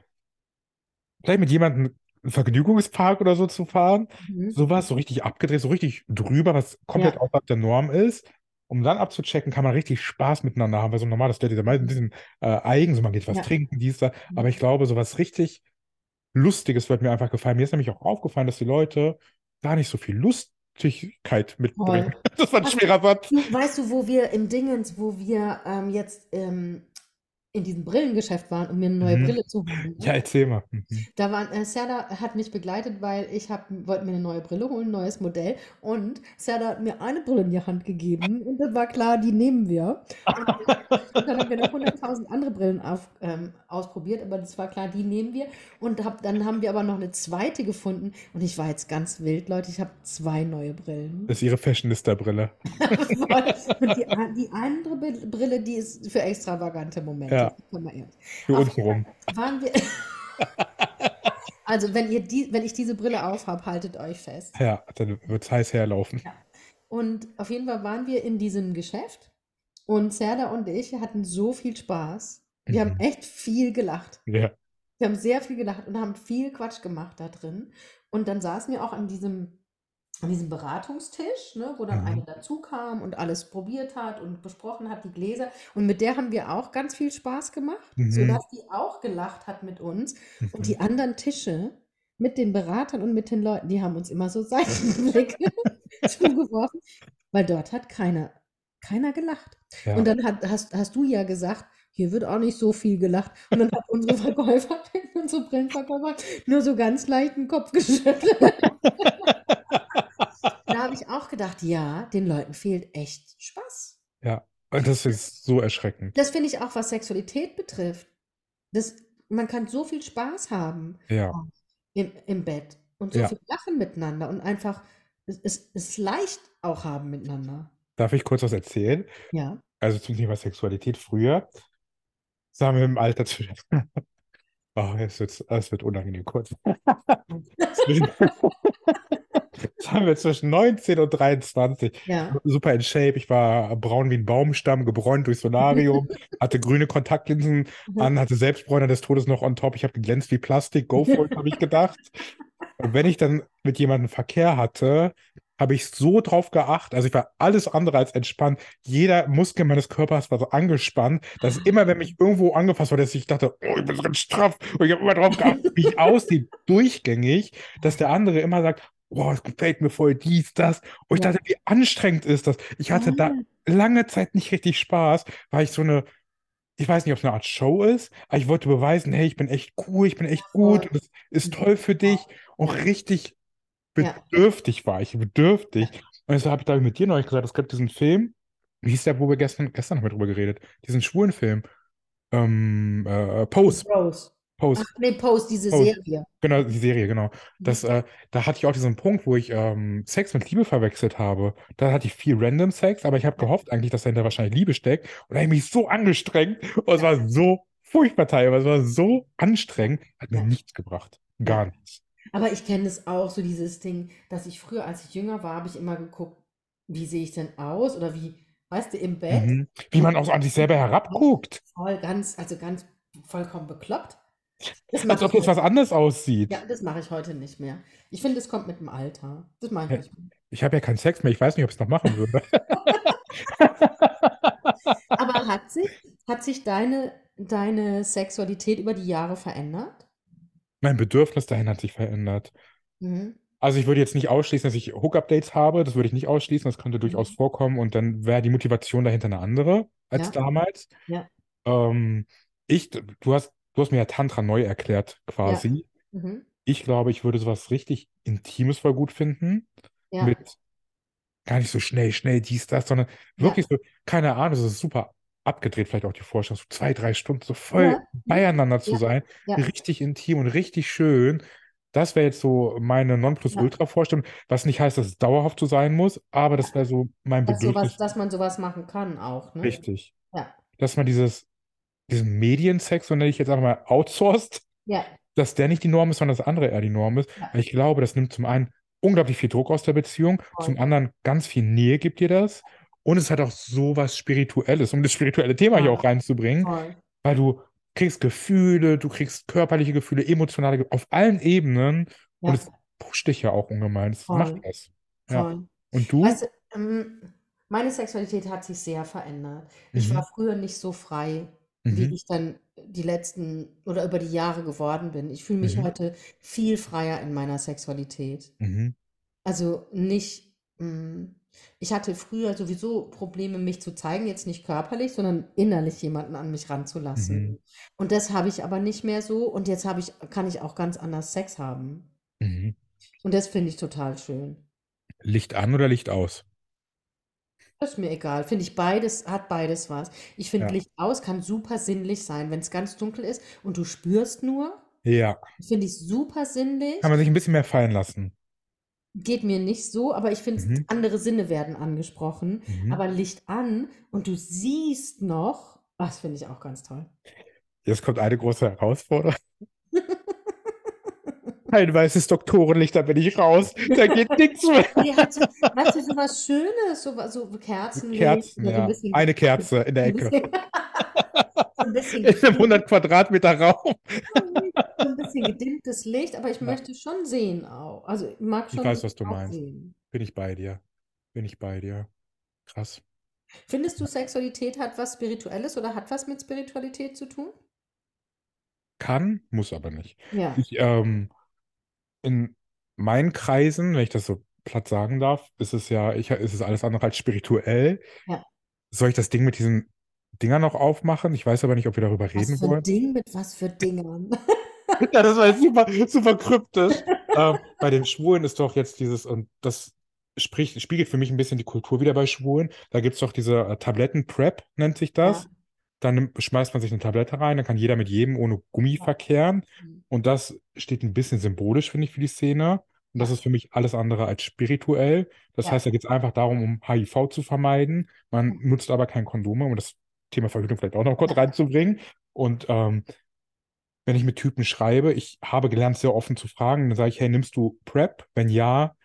vielleicht mit jemandem einen Vergnügungspark oder so zu fahren. Mhm. Sowas, so richtig abgedreht, so richtig drüber, was komplett Ja. außerhalb der Norm ist. Um dann abzuchecken, kann man richtig Spaß miteinander haben, weil so ein normales Date ist ja meist ein bisschen äh, eigen, so man geht was Ja. trinken, dies, da. Mhm. Aber ich glaube, sowas richtig Lustiges wird mir einfach gefallen. Mir ist nämlich auch aufgefallen, dass die Leute gar nicht so viel Lustigkeit mitbringen. Toll. Das war ein schwerer Satz. weißt du, wo wir im Dingens, wo wir ähm, jetzt ähm, in diesem Brillengeschäft waren, um mir eine neue Mhm. Brille zu holen. Ja, Ne? erzähl mal. Mhm. Da war, äh, Serda hat mich begleitet, weil ich wollte mir eine neue Brille holen, ein neues Modell. Und Serda hat mir eine Brille in die Hand gegeben und dann war klar, die nehmen wir. Und, und dann haben wir noch 100.000 andere Brillen auf, ähm, ausprobiert, aber das war klar, die nehmen wir. Und hab, dann haben wir aber noch eine zweite gefunden und ich war jetzt ganz wild, Leute, ich habe zwei neue Brillen. Das ist ihre Fashionista-Brille. Und die, die andere Brille, die ist für extravagante Momente. Ja, Für jeden rum. Waren wir. Also, wenn ihr die, wenn ich diese Brille aufhab, haltet euch fest. Ja, dann wird es heiß herlaufen. Ja. Und auf jeden Fall waren wir in diesem Geschäft und Serda und ich hatten so viel Spaß. Wir haben Mhm. echt viel gelacht. Ja. Wir haben sehr viel gelacht und haben viel Quatsch gemacht da drin. Und dann saßen wir auch an diesem, an diesem Beratungstisch, ne, wo dann eine Mhm. dazu kam und alles probiert hat und besprochen hat, die Gläser. Und mit der haben wir auch ganz viel Spaß gemacht, Mhm. sodass die auch gelacht hat mit uns. Und Mhm. die anderen Tische mit den Beratern und mit den Leuten, die haben uns immer so Seitenblicke zugeworfen, weil dort hat keiner, keiner gelacht. Ja. Und dann hat, hast, hast du ja gesagt, hier wird auch nicht so viel gelacht. Und dann hat unsere Verkäuferin, unsere Brillenverkäuferin, nur so ganz leicht den Kopf geschüttelt. Habe ich auch gedacht, ja, den Leuten fehlt echt Spaß. Ja. Und das ist so erschreckend. Das finde ich auch, was Sexualität betrifft. Das, man kann so viel Spaß haben Ja. im, im Bett und so Ja. viel lachen miteinander und einfach es, es, es leicht auch haben miteinander. Darf ich kurz was erzählen? Ja. Also zum Thema Sexualität früher. Sagen wir im Alter zwischen. Oh, es wird, es wird unangenehm kurz. Zwischen, sagen wir zwischen 19 und 23. Ja. Super in Shape. Ich war braun wie ein Baumstamm, gebräunt durch Solarium, hatte grüne Kontaktlinsen an, hatte Selbstbräuner des Todes noch on top. Ich habe geglänzt wie Plastik. Go for it, habe ich gedacht. Und wenn ich dann mit jemandem Verkehr hatte, habe ich so drauf geachtet. Also ich war alles andere als entspannt. Jeder Muskel meines Körpers war so angespannt, dass immer, wenn mich irgendwo angefasst wurde, dass ich dachte, oh, ich bin so ganz straff. Und ich habe immer drauf geachtet, wie ich aussehe, durchgängig, dass der andere immer sagt, boah, es gefällt mir voll dies, das. Und ich Ja. dachte, wie anstrengend ist das? Ich hatte da Ah. lange Zeit nicht richtig Spaß, weil ich so eine, ich weiß nicht, ob es eine Art Show ist, aber ich wollte beweisen, hey, ich bin echt cool, ich bin echt gut, und es ist Mhm. toll für dich und richtig Ja. bedürftig war ich, bedürftig. Und deshalb habe ich da mit dir neulich gesagt, es gibt diesen Film, wie hieß der, wo wir gestern, gestern haben wir drüber geredet, diesen schwulen Film, ähm, äh, Pose. Rose. Pose. Ach, nee, Pose, diese Pose. Serie. Genau, die Serie, genau. Mhm. Das, äh, da hatte ich auch diesen Punkt, wo ich ähm, Sex mit Liebe verwechselt habe. Da hatte ich viel Random Sex, aber ich habe gehofft eigentlich, dass dahinter wahrscheinlich Liebe steckt. Und da habe ich mich so angestrengt. Und es war so furchtbar teilweise. Es war so anstrengend. Hat mir Ja. nichts gebracht. Gar nichts. Aber ich kenne es auch, so dieses Ding, dass ich früher, als ich jünger war, habe ich immer geguckt, wie sehe ich denn aus? Oder wie, weißt du, im Bett. Mhm. Wie man auch an sich selber herabguckt. Voll ganz, also ganz vollkommen bekloppt. Das Als ob jetzt was anderes aussieht. Ja, das mache ich heute nicht mehr. Ich finde, es kommt mit dem Alter. Das mache ich Ja. nicht mehr. Ich habe ja keinen Sex mehr. Ich weiß nicht, ob ich es noch machen würde. Aber hat sich, hat sich deine, deine Sexualität über die Jahre verändert? Mein Bedürfnis dahin hat sich verändert. Mhm. Also ich würde jetzt nicht ausschließen, dass ich Hookup-Dates habe. Das würde ich nicht ausschließen. Das könnte durchaus Mhm. vorkommen. Und dann wäre die Motivation dahinter eine andere als Ja. damals. Ja. Ähm, ich, du hast, du hast mir ja Tantra neu erklärt, Ja. quasi. Mhm. Ich glaube, ich würde sowas richtig Intimes voll gut finden. Ja. Mit gar nicht so schnell, schnell dies, das, sondern Ja. wirklich so, keine Ahnung, das ist super abgedreht, vielleicht auch die Vorstellung, so zwei, drei Stunden so voll Ja. beieinander zu Ja. sein, Ja. richtig intim und richtig schön. Das wäre jetzt so meine Ja. Nonplusultra-Vorstellung, was nicht heißt, dass es dauerhaft so sein muss, aber das wäre so mein Dass, sowas, Bedürfnis. dass man sowas machen kann auch, ne? Richtig. Ja. Dass man dieses, diesen Mediensex, so nenne ich jetzt einfach mal, outsourced, Ja. dass der nicht die Norm ist, sondern das andere eher die Norm ist. Ja. Weil ich glaube, das nimmt zum einen unglaublich viel Druck aus der Beziehung, Voll. zum anderen ganz viel Nähe gibt dir das. Und es hat auch so was Spirituelles, um das spirituelle Thema hier Ja. auch reinzubringen, Voll. weil du kriegst Gefühle, du kriegst körperliche Gefühle, emotionale Gefühle, auf allen Ebenen. Und Ja. es pusht dich ja auch ungemein. Es macht was. Ja. Und du? Du, ähm, meine Sexualität hat sich sehr verändert. Ich war Mhm. früher nicht so frei, wie Mhm. ich dann die letzten oder über die Jahre geworden bin. Ich fühle mich Mhm. heute viel freier in meiner Sexualität. Mhm. Also nicht, mm, ich hatte früher sowieso Probleme, mich zu zeigen, jetzt nicht körperlich, sondern innerlich jemanden an mich ranzulassen. Mhm. Und das habe ich aber nicht mehr so. Und jetzt habe ich, kann ich auch ganz anders Sex haben. Mhm. Und das finde ich total schön. Licht an oder Licht aus? Das ist mir egal. Finde ich beides, hat beides was. Ich finde, Ja. Licht aus kann super sinnlich sein, wenn es ganz dunkel ist und du spürst nur. Ja. Finde ich super sinnlich. Kann man sich ein bisschen mehr fallen lassen. Geht mir nicht so, aber ich finde, Mhm. andere Sinne werden angesprochen. Mhm. Aber Licht an und du siehst noch, das finde ich auch ganz toll. Jetzt kommt eine große Herausforderung. Ein weißes Doktorenlicht, da bin ich raus. Da geht nichts mehr. Nee, hat so, weißt du, so was Schönes, so, so Kerzen, so ein ja. bisschen, Eine Kerze in der ein Ecke. bisschen, so ein In einem 100 Quadratmeter Raum. so ein bisschen gedimmtes Licht, aber ich Ja. möchte schon sehen auch. Also ich mag Ich schon weiß, was du meinst. sehen. Bin ich bei dir. Bin ich bei dir. Krass. Findest du, Sexualität hat was Spirituelles oder hat was mit Spiritualität zu tun? Kann, muss aber nicht. Ja. Ich, ähm, in meinen Kreisen, wenn ich das so platt sagen darf, ist es ja, ich, ist es alles andere als spirituell. Ja. Soll ich das Ding mit diesen Dingern noch aufmachen? Ich weiß aber nicht, ob wir darüber Was reden für ein wollen. Ding mit was für Dingern? Ja, das war jetzt super, super kryptisch. ähm, bei den Schwulen ist doch jetzt dieses, und das spricht, spiegelt für mich ein bisschen die Kultur wieder bei Schwulen. Da gibt es doch diese äh, Tabletten-Prep, nennt sich das. Ja. Dann schmeißt man sich eine Tablette rein, dann kann jeder mit jedem ohne Gummi verkehren. Mhm. Und das steht ein bisschen symbolisch, finde ich, für die Szene. Und das ist für mich alles andere als spirituell. Das Ja. heißt, da geht es einfach darum, um HIV zu vermeiden. Man nutzt aber kein Kondom, um das Thema Verhütung vielleicht auch noch kurz reinzubringen. Und ähm, wenn ich mit Typen schreibe, ich habe gelernt, sehr offen zu fragen, dann sage ich, hey, nimmst du PrEP? Wenn ja,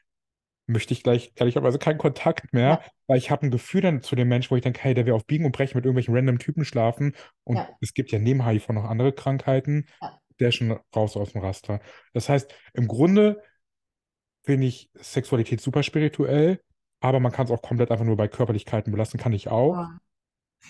möchte ich gleich ehrlicherweise keinen Kontakt mehr, Ja. weil ich habe ein Gefühl dann zu dem Menschen, wo ich denke, hey, der will auf Biegen und Brechen mit irgendwelchen random Typen schlafen. Und Ja. es gibt ja neben HIV noch andere Krankheiten. Ja. Der ist schon raus aus dem Raster. Das heißt, im Grunde finde ich Sexualität super spirituell, aber man kann es auch komplett einfach nur bei Körperlichkeiten belassen, kann ich auch. Ja.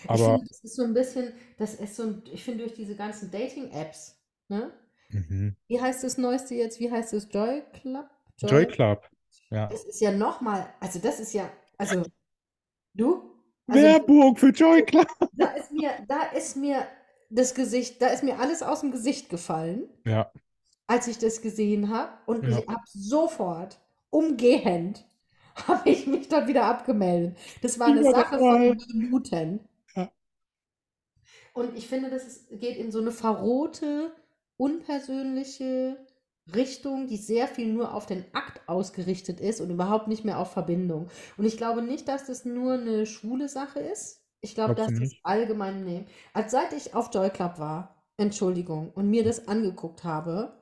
Ich Aber finde, das ist so ein bisschen, das ist so ein, ich finde durch diese ganzen Dating-Apps, ne? mhm. Wie heißt das Neueste jetzt? Wie heißt es? Joy Club? Joy Club. Ja. Das ist ja nochmal, also das ist ja, also du? Also Werbung für Joy Club. da ist mir, da ist mir das Gesicht, da ist mir alles aus dem Gesicht gefallen, Ja. als ich das gesehen habe. Und Ja. ich habe sofort, umgehend, habe ich mich dort wieder abgemeldet. Das war eine Sache von Minuten. Ja. Und ich finde, das ist, geht in so eine verrohte unpersönliche Richtung, die sehr viel nur auf den Akt ausgerichtet ist und überhaupt nicht mehr auf Verbindung. Und ich glaube nicht, dass das nur eine schwule Sache ist. Ich glaube, dass das allgemein nee. Als seit ich auf Joy Club war, Entschuldigung, und mir das angeguckt habe,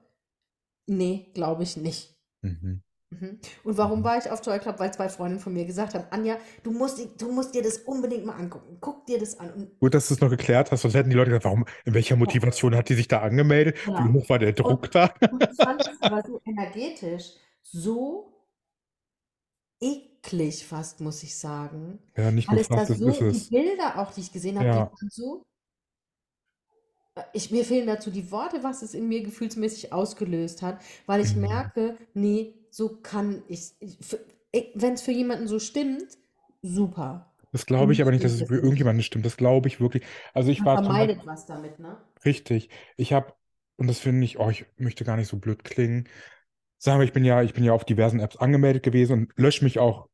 nee, glaube ich nicht. Mhm. Mhm. Und warum war ich auf Joy Club? Weil zwei Freundinnen von mir gesagt haben, Anja, du musst, du musst dir das unbedingt mal angucken. Guck dir das an. Und, Gut, dass du es noch geklärt hast, sonst hätten die Leute gesagt, warum, in welcher Motivation hat die sich da angemeldet? Wie genau. hoch war der Druck Und, da? und ich fand es aber so energetisch, so eklig fast, muss ich sagen. Ja, nicht Weil nur da fast, das ist so, die es. Bilder auch, die ich gesehen habe, die Ja. waren so. Ich, mir fehlen dazu die Worte, was es in mir gefühlsmäßig ausgelöst hat, weil ich Mhm. merke, nee, so kann ich. Wenn es für jemanden so stimmt, super. Das glaube ich aber nicht, dass es für irgendjemanden stimmt. Das glaube ich wirklich. Also ich Man war vermeidet was damit, ne? richtig, ich habe, und das finde ich, oh, ich möchte gar nicht so blöd klingen. Sagen wir, ich bin ja, ich bin ja auf diversen Apps angemeldet gewesen und lösche mich auch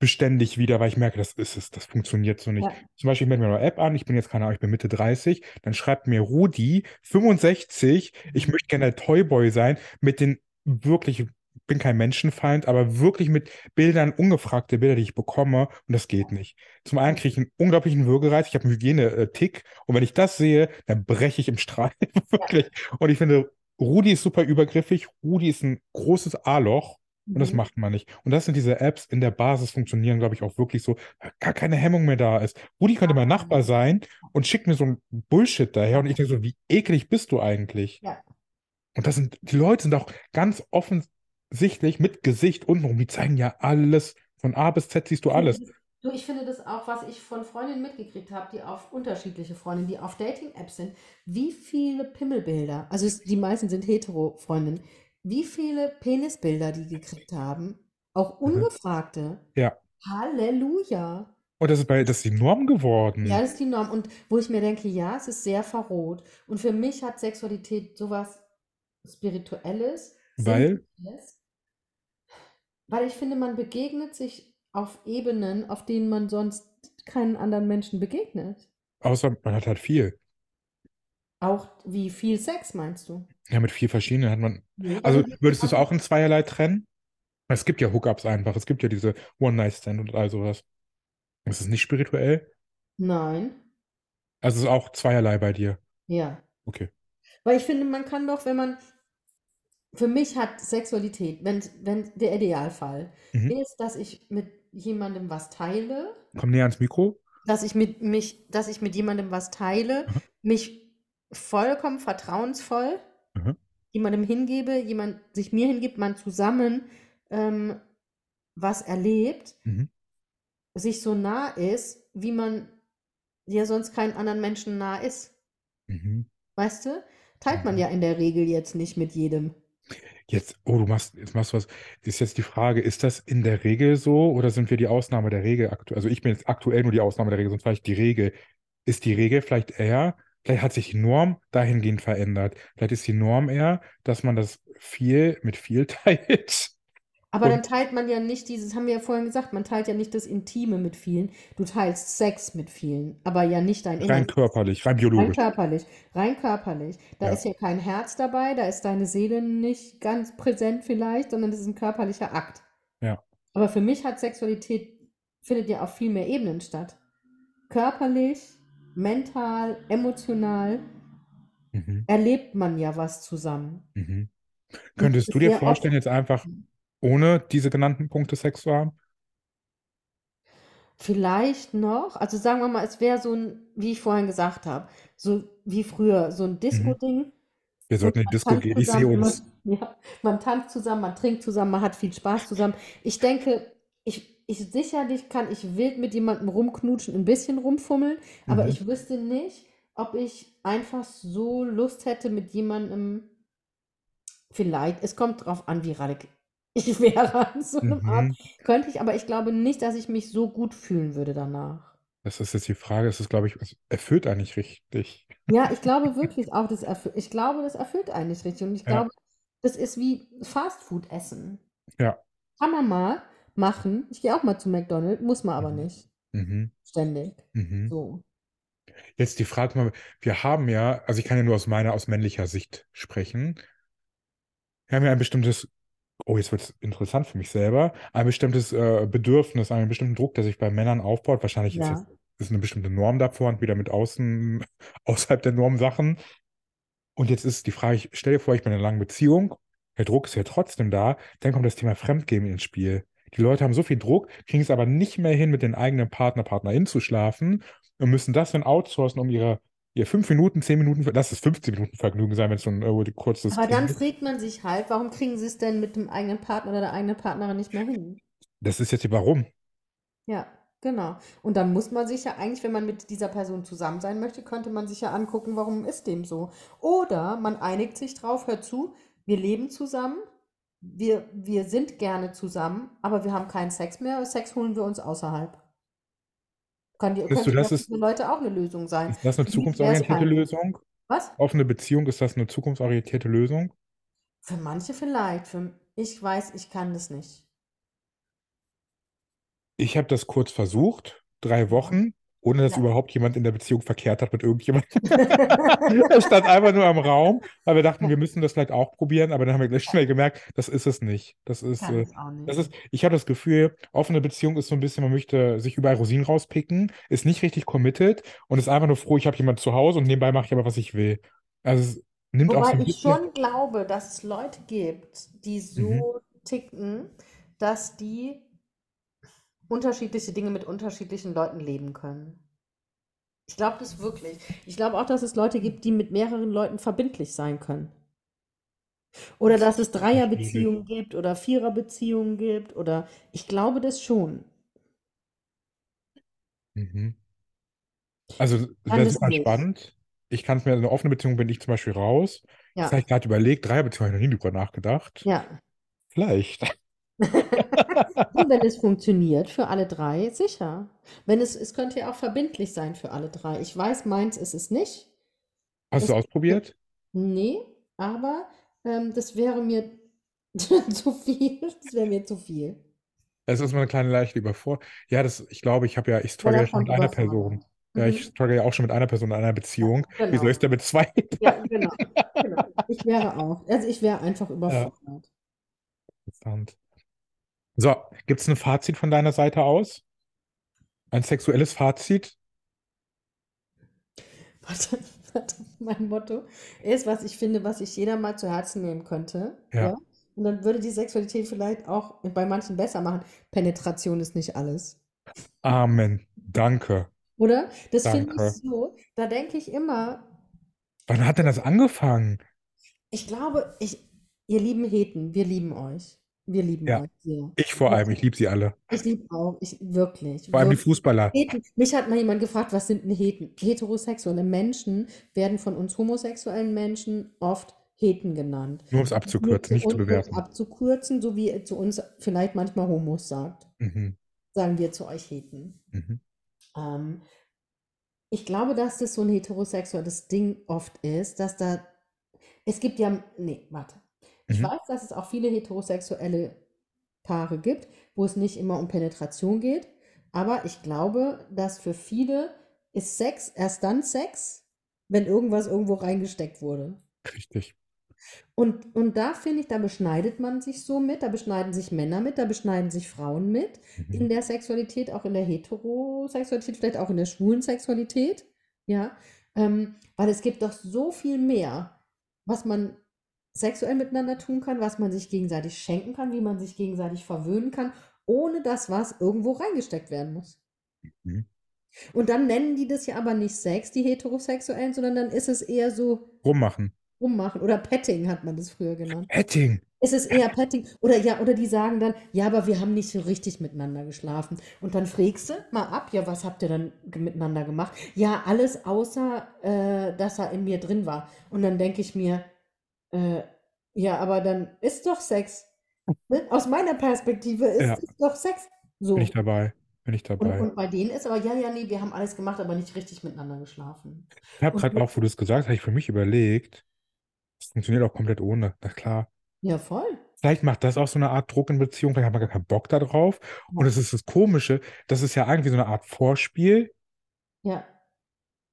beständig wieder, weil ich merke, das ist es, das funktioniert so nicht. Ja. Zum Beispiel, ich melde mir eine App an, ich bin jetzt keine Ahnung, ich bin Mitte 30, dann schreibt mir Rudi, 65, ich Mhm. möchte gerne Toyboy sein, mit den wirklich, ich bin kein Menschenfeind, aber wirklich mit Bildern, ungefragte Bilder, die ich bekomme, und das geht nicht. Zum einen kriege ich einen unglaublichen Würgereiz, ich habe einen Hygiene-Tick, und wenn ich das sehe, dann breche ich im Strahl, wirklich. Und ich finde, Rudi ist super übergriffig, Rudi ist ein großes A-Loch, und das Mhm. macht man nicht. Und das sind diese Apps in der Basis funktionieren, glaube ich, auch wirklich so, weil gar keine Hemmung mehr da ist. Rudi könnte mein Nachbar sein und schickt mir so ein Bullshit daher und ich denke so, wie eklig bist du eigentlich? Ja. Und das sind, die Leute sind auch ganz offensichtlich mit Gesicht untenrum, die zeigen ja alles. Von A bis Z siehst du alles. du, ich finde das auch, was ich von Freundinnen mitgekriegt habe, die auf unterschiedliche Freundinnen, die auf Dating-Apps sind, wie viele Pimmelbilder, also es, die meisten sind hetero-Freundinnen, wie viele Penisbilder die gekriegt haben, auch Mhm. ungefragte. Ja. Halleluja. Und das ist bei, das ist die Norm geworden. Ja, das ist die Norm. Und wo ich mir denke, ja, es ist sehr verroht. Und für mich hat Sexualität sowas Spirituelles, Weil? Sinnliches, weil ich finde, man begegnet sich auf Ebenen, auf denen man sonst keinen anderen Menschen begegnet. Außer man hat halt viel. Auch wie viel Sex meinst du? Ja, mit vier verschiedenen hat man. Also würdest du es auch in zweierlei trennen? Es gibt ja Hookups einfach. Es gibt ja diese One-Night-Stand und all sowas. Ist es nicht spirituell? Nein. Also es ist auch zweierlei bei dir. Ja. Okay. Weil ich finde, man kann doch, wenn man. Für mich hat Sexualität, wenn, wenn der Idealfall Mhm. ist, dass ich mit jemandem was teile, Komm näher ans Mikro. dass ich mit mich, dass ich mit jemandem was teile, Aha. mich vollkommen vertrauensvoll Aha. jemandem hingebe, jemand sich mir hingibt, man zusammen ähm, was erlebt, Mhm. sich so nah ist, wie man ja sonst keinen anderen Menschen nah ist. Mhm. Weißt du? Teilt man Mhm. ja in der Regel jetzt nicht mit jedem. Jetzt, oh, du machst, jetzt machst du was. Ist jetzt die Frage, ist das in der Regel so oder sind wir die Ausnahme der Regel aktuell? Also ich bin jetzt aktuell nur die Ausnahme der Regel, sonst ich die Regel. Ist die Regel vielleicht eher, vielleicht hat sich die Norm dahingehend verändert. Vielleicht ist die Norm eher, dass man das viel mit viel teilt. Aber dann Und- teilt man ja nicht dieses, haben wir ja vorhin gesagt, man teilt ja nicht das Intime mit vielen. Du teilst Sex mit vielen, aber ja nicht dein Rein Innerstes. körperlich, rein Rein biologisch. körperlich, rein körperlich. Da Ja. ist ja kein Herz dabei, da ist deine Seele nicht ganz präsent vielleicht, sondern das ist ein körperlicher Akt. Ja. Aber für mich hat Sexualität, findet ja auf viel mehr Ebenen statt. Körperlich, mental, emotional Mhm. erlebt man ja was zusammen. Mhm. Könntest du dir vorstellen, jetzt einfach ohne diese genannten Punkte Sex zu haben? Vielleicht noch, also sagen wir mal, es wäre so ein, wie ich vorhin gesagt habe, so wie früher, so ein Disco-Ding. Wir sollten in die Disco gehen, ich sehe uns. Man, ja, man tanzt zusammen, man trinkt zusammen, man hat viel Spaß zusammen. Ich denke, ich, ich sicherlich kann ich wild mit jemandem rumknutschen, ein bisschen rumfummeln, aber Mhm. ich wüsste nicht, ob ich einfach so Lust hätte mit jemandem. Vielleicht, es kommt drauf an, wie radikal ich wäre an so einem Art. Mhm. Könnte ich, aber ich glaube nicht, dass ich mich so gut fühlen würde danach. Das ist jetzt die Frage, es ist, glaube ich, es erfüllt eigentlich richtig. Ja, ich glaube wirklich auch, das erfüllt, ich glaube, das erfüllt einen nicht richtig. Und ich Ja. glaube, das ist wie Fastfood essen. Ja. Kann man mal machen. Ich gehe auch mal zu McDonald's, muss man aber Mhm. nicht. Mhm. Ständig. Mhm. So. Jetzt die Frage mal, wir haben ja, also ich kann ja nur aus meiner, aus männlicher Sicht sprechen. Wir haben ja ein bestimmtes, oh, jetzt wird es interessant für mich selber, ein bestimmtes äh, Bedürfnis, einen bestimmten Druck, der sich bei Männern aufbaut. Wahrscheinlich ist Ja. ist eine bestimmte Norm davor und wieder mit außen, außerhalb der Norm Sachen. Und jetzt ist die Frage, ich stell dir vor, ich bin in einer langen Beziehung, der Druck ist ja trotzdem da, dann kommt das Thema Fremdgehen ins Spiel. Die Leute haben so viel Druck, kriegen es aber nicht mehr hin, mit den eigenen Partner, Partnerin zu schlafen und müssen das dann outsourcen, um ihre, ihr fünf Minuten, zehn Minuten, lass es 15 Minuten Vergnügen sein, wenn es so ein äh, kurzes Aber dann fragt man sich halt, warum kriegen sie es denn mit dem eigenen Partner oder der eigenen Partnerin nicht mehr hin? Das ist jetzt die Warum. Ja, genau. Und dann muss man sich ja eigentlich, wenn man mit dieser Person zusammen sein möchte, könnte man sich ja angucken, warum ist dem so. Oder man einigt sich drauf, hör zu, wir leben zusammen, wir, wir sind gerne zusammen, aber wir haben keinen Sex mehr. Sex holen wir uns außerhalb. Kann die, du, das für ist, Leute auch eine Lösung sein. ist das eine zukunftsorientierte. Lösung? Was? Offene Beziehung, ist das eine zukunftsorientierte Lösung? Für manche vielleicht. Für, ich weiß, ich kann das nicht. Ich habe das kurz versucht, drei. Wochen, ohne dass Ja. überhaupt jemand in der Beziehung verkehrt hat mit irgendjemandem. Es stand einfach nur am Raum, weil wir dachten, wir müssen das vielleicht auch probieren, aber dann haben wir gleich schnell gemerkt, das ist es nicht. Das ist, äh, ich auch das nicht. ist, ich habe das Gefühl, offene Beziehung ist so ein bisschen, man möchte sich überall Rosinen rauspicken, ist nicht richtig committed und ist einfach nur froh, ich habe jemanden zu Hause und nebenbei mache ich aber, was ich will. Also nimmt auch so Wobei ich schon glaube, dass es Leute gibt, die Mhm. so ticken, dass die unterschiedliche Dinge mit unterschiedlichen Leuten leben können. Ich glaube das wirklich. Ich glaube auch, dass es Leute gibt, die mit mehreren Leuten verbindlich sein können. Oder Das dass es ist. Dreierbeziehungen gibt oder Viererbeziehungen gibt oder ich glaube das schon. Mhm. Also das super nicht. spannend. Ich kann es mir, eine offene Beziehung bin ich zum Beispiel raus. Das habe Ja, ich gerade überlegt, Dreierbeziehung habe ich noch nie drüber nachgedacht. ja. Vielleicht. Und wenn es funktioniert für alle drei, sicher. Wenn es, es könnte ja auch verbindlich sein für alle drei. Ich weiß, meins ist es nicht. Hast du Es, ausprobiert? nee, aber ähm, das wäre mir zu viel. Das wäre mir zu viel. Es ist mal eine kleine leichte Überfor. Ja, das, ich glaube, ich habe ja, ich struggle ja schon mit einer Person. Ja, ich Mhm. struggle ja auch schon mit einer Person in einer Ja, Beziehung. Wie soll genau. ich denn mit zwei? Ja, genau. Genau. Ich wäre auch. Also ich wäre einfach Ja, überfordert. interessant. So, gibt es ein Fazit von deiner Seite aus? Ein sexuelles Fazit? Warte, warte, mein Motto ist, was ich finde, was sich jeder mal zu Herzen nehmen könnte. Ja. Ja. Und dann würde die Sexualität vielleicht auch bei manchen besser machen. Penetration ist nicht alles. Amen. Danke. Oder? Das finde ich so. Da denke ich immer, Wann hat denn das angefangen? ich glaube, ich, ihr lieben Heten, wir lieben euch. Wir lieben Ja, euch sehr. ich vor allem. Ich liebe sie alle. Ich liebe auch, ich wirklich, Vor allem die. Fußballer. Mich hat mal jemand gefragt, was sind denn Heten? Heterosexuelle Menschen werden von uns homosexuellen Menschen oft Heten genannt. Nur um es abzukürzen, zu nicht zu um bewerten. abzukürzen, so wie zu uns vielleicht manchmal Homos sagt, Mhm. sagen wir zu euch Heten. Mhm. Ähm, ich glaube, dass das so ein heterosexuelles Ding oft ist, dass da, es gibt ja, nee, warte. Ich Mhm. weiß, dass es auch viele heterosexuelle Paare gibt, wo es nicht immer um Penetration geht, aber ich glaube, dass für viele ist Sex erst dann Sex, wenn irgendwas irgendwo reingesteckt wurde. Richtig. Und, und da finde ich, da beschneidet man sich so mit, da beschneiden sich Männer mit, da beschneiden sich Frauen mit, in Mhm. der Sexualität, auch in der Heterosexualität, vielleicht auch in der schwulen Sexualität, ja, ähm, weil es gibt doch so viel mehr, was man sexuell miteinander tun kann, was man sich gegenseitig schenken kann, wie man sich gegenseitig verwöhnen kann, ohne dass was irgendwo reingesteckt werden muss. Mhm. Und dann nennen die das ja aber nicht Sex, die Heterosexuellen, sondern dann ist es eher so Rummachen. rummachen oder Petting hat man das früher genannt. Petting. Es ist eher Petting. Oder ja, oder die sagen dann, ja, aber wir haben nicht so richtig miteinander geschlafen. Und dann fragst du mal ab, ja, was habt ihr dann miteinander gemacht? Ja, alles außer, äh, dass er in mir drin war. Und dann denke ich mir, äh, ja, aber dann ist doch Sex. Ne? Aus meiner Perspektive ist Ja, es doch Sex. bin ich So. dabei. Bin ich Und, dabei. und bei denen ist aber, ja, ja, nee, wir haben alles gemacht, aber nicht richtig miteinander geschlafen. Ich habe Und gerade auch, wo du es gesagt hast, habe ich für mich überlegt, das funktioniert auch komplett ohne. Na klar. ja, voll. Vielleicht macht das auch so eine Art Druck in Beziehung, vielleicht hat man gar keinen Bock da drauf. Und Ja, es ist das Komische, das ist ja irgendwie so eine Art Vorspiel, ja,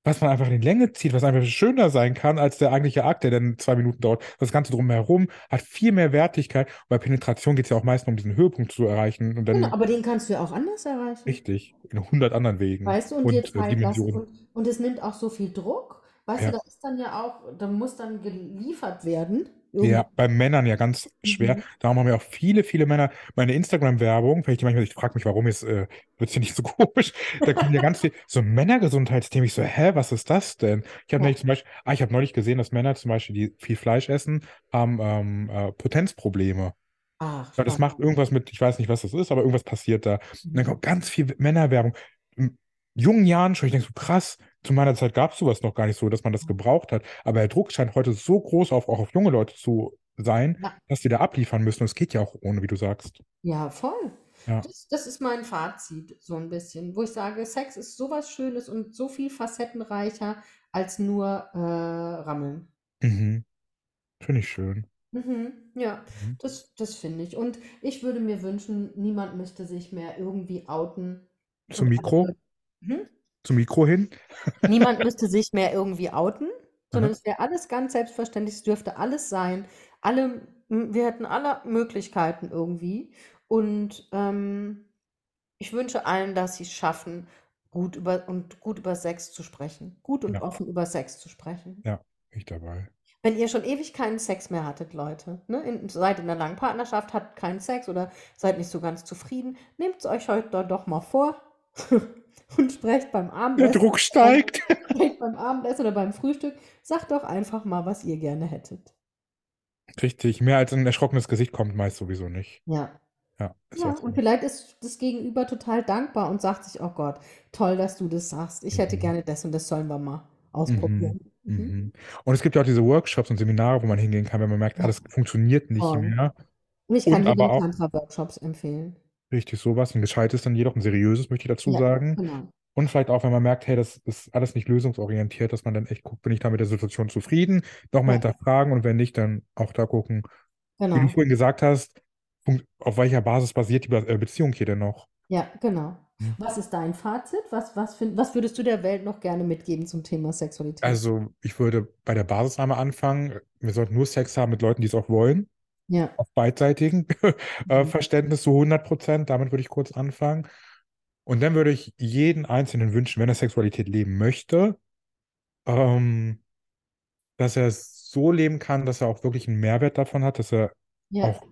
was man einfach in die Länge zieht, was einfach schöner sein kann als der eigentliche Akt, der dann zwei Minuten dauert. Das Ganze drumherum hat viel mehr Wertigkeit. Und bei Penetration geht es ja auch meistens um diesen Höhepunkt zu erreichen. Und dann Genau, aber den kannst du ja auch anders erreichen. richtig, in hundert anderen Wegen Weißt du, und und äh, Zeit lassen. Dimensionen. Und, und es nimmt auch so viel Druck. Weißt du, Ja. da ist dann ja auch, da muss dann geliefert werden. Ja, bei Männern ja ganz schwer. Mhm. Darum haben ja auch viele, viele Männer meine Instagram-Werbung, wenn ich die manchmal, ich frage mich, warum ist, äh, wird es hier nicht so komisch? Da kommen ja ganz viel so Männergesundheitsthemen. Ich so, hä, was ist das denn? Ich habe nämlich zum Beispiel, ah, ich habe neulich gesehen, dass Männer zum Beispiel, die viel Fleisch essen, haben ähm, äh, Potenzprobleme. Ach, Weil das macht irgendwas mit, ich weiß nicht, was das ist, aber irgendwas passiert da. Und dann Mhm. kommt ganz viel Männerwerbung. Jungen Jahren schon, ich denke so, krass, zu meiner Zeit gab es sowas noch gar nicht so, dass man das gebraucht hat. Aber der Druck scheint heute so groß auf, auch auf junge Leute zu sein, Ja. dass die da abliefern müssen. Und es geht ja auch ohne, wie du sagst. Ja, voll. Ja. Das, das ist mein Fazit, so ein bisschen, wo ich sage, Sex ist sowas Schönes und so viel facettenreicher als nur äh, Rammeln. Mhm. Finde ich schön. Mhm, ja, Mhm. das, das finde ich. Und ich würde mir wünschen, niemand müsste sich mehr irgendwie outen. Zum Mikro? Hm? Zum Mikro hin? Niemand müsste sich mehr irgendwie outen, sondern Aha. es wäre alles ganz selbstverständlich, es dürfte alles sein. Alle, wir hätten alle Möglichkeiten irgendwie. Und ähm, ich wünsche allen, dass sie es schaffen, gut über und gut über Sex zu sprechen. Gut und Ja. offen über Sex zu sprechen. Ja, ich dabei. Wenn ihr schon ewig keinen Sex mehr hattet, Leute, ne, in, seid in einer langen Partnerschaft, habt keinen Sex oder seid nicht so ganz zufrieden, nehmt es euch heute doch mal vor und sprecht beim Der Abendessen. Druck steigt. Sprecht beim Abendessen oder beim Frühstück. Sagt doch einfach mal, was ihr gerne hättet. Richtig, mehr als ein erschrockenes Gesicht kommt meist sowieso nicht. Ja. Ja, Ja, und vielleicht ist das Gegenüber total dankbar und sagt sich, oh Gott, toll, dass du das sagst. Ich hätte Mhm. gerne das und das sollen wir mal ausprobieren. Mhm. Mhm. Und es gibt ja auch diese Workshops und Seminare, wo man hingehen kann, wenn man merkt, ah, das funktioniert nicht Voll. mehr. Und ich kann Und dir aber den auch Tantra-Workshops empfehlen. Richtig sowas, ein gescheites dann jedoch, ein seriöses, möchte ich dazu Ja, sagen. genau. Und vielleicht auch, wenn man merkt, hey, das ist alles nicht lösungsorientiert, dass man dann echt guckt, bin ich da mit der Situation zufrieden, nochmal Ja, hinterfragen und wenn nicht, dann auch da gucken, wie du genau. vorhin gesagt hast, auf welcher Basis basiert die äh, Beziehung hier denn noch? Ja, genau. Hm. Was ist dein Fazit? Was, was, find, was würdest du der Welt noch gerne mitgeben zum Thema Sexualität? Also, ich würde bei der Basis einmal anfangen. Wir sollten nur Sex haben mit Leuten, die es auch wollen. Ja. Auf beidseitigen äh, Mhm. Verständnis zu 100 Prozent. Damit würde ich kurz anfangen. Und dann würde ich jeden Einzelnen wünschen, wenn er Sexualität leben möchte, ähm, dass er es so leben kann, dass er auch wirklich einen Mehrwert davon hat, dass er Ja. auch